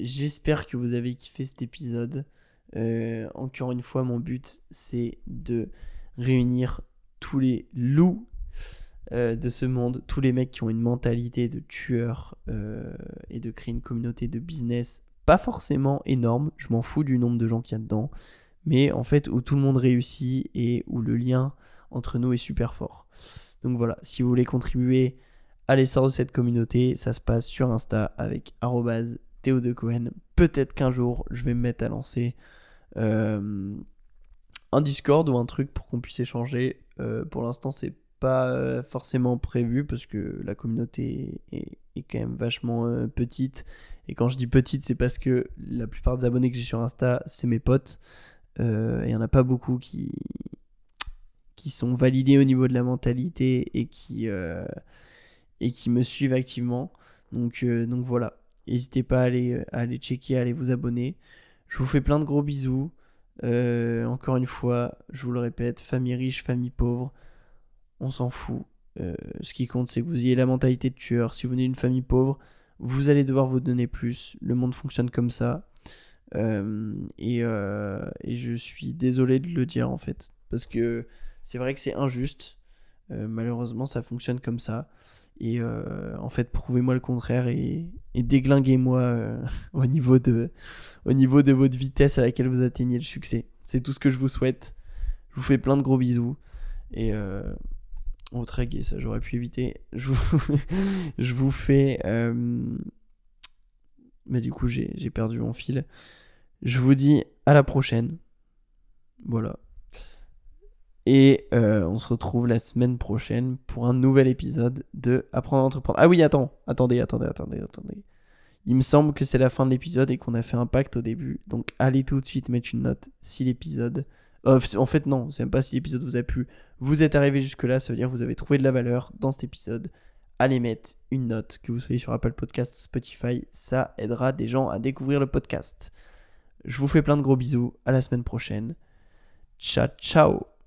J'espère que vous avez kiffé cet épisode. encore une fois, mon but, c'est de réunir tous les loups euh, de ce monde, tous les mecs qui ont une mentalité de tueur euh, et de créer une communauté de business pas forcément énorme, je m'en fous du nombre de gens qu'il y a dedans, mais en fait où tout le monde réussit et où le lien entre nous est super fort. Donc voilà, si vous voulez contribuer à l'essor de cette communauté, ça se passe sur Insta avec Théo de Cohen. Peut-être qu'un jour je vais me mettre à lancer euh, un Discord ou un truc pour qu'on puisse échanger. Pour l'instant, c'est pas euh, forcément prévu parce que la communauté est, quand même vachement euh, petite. Et quand je dis petite, c'est parce que la plupart des abonnés que j'ai sur Insta, c'est mes potes. Il n'y en a pas beaucoup qui, qui sont validés au niveau de la mentalité et qui, et qui me suivent activement. Donc, donc voilà, n'hésitez pas à aller, à aller checker, à aller vous abonner. Je vous fais plein de gros bisous. Euh, encore une fois, je vous le répète, famille riche, famille pauvre, on s'en fout. Euh, ce qui compte, c'est que vous ayez la mentalité de tueur. Si vous venez d'une famille pauvre, vous allez devoir vous donner plus. Le monde fonctionne comme ça. Euh, et, et, je suis désolé de le dire en fait. Parce que c'est vrai que c'est injuste. malheureusement, ça fonctionne comme ça. Et euh, en fait, prouvez-moi le contraire et, déglinguez-moi euh, au, niveau de, au niveau de votre vitesse à laquelle vous atteignez le succès. C'est tout ce que je vous souhaite. Je vous fais plein de gros bisous. Et euh, oh, très ça j'aurais pu éviter. Je vous, je vous fais. Euh, mais du coup, j'ai perdu mon fil. Je vous dis à la prochaine. Voilà. Et euh, on se retrouve la semaine prochaine pour un nouvel épisode de Apprendre à entreprendre. Ah oui, attends, attendez, attendez, attendez, attendez. Il me semble que c'est la fin de l'épisode et qu'on a fait un pacte au début. Donc allez tout de suite mettre une note si l'épisode... Euh, en fait non, c'est même pas si l'épisode vous a plu. Vous êtes arrivé jusque là, ça veut dire que vous avez trouvé de la valeur dans cet épisode. Allez mettre une note, que vous soyez sur Apple Podcast ou Spotify, ça aidera des gens à découvrir le podcast. Je vous fais plein de gros bisous, à la semaine prochaine. Ciao ciao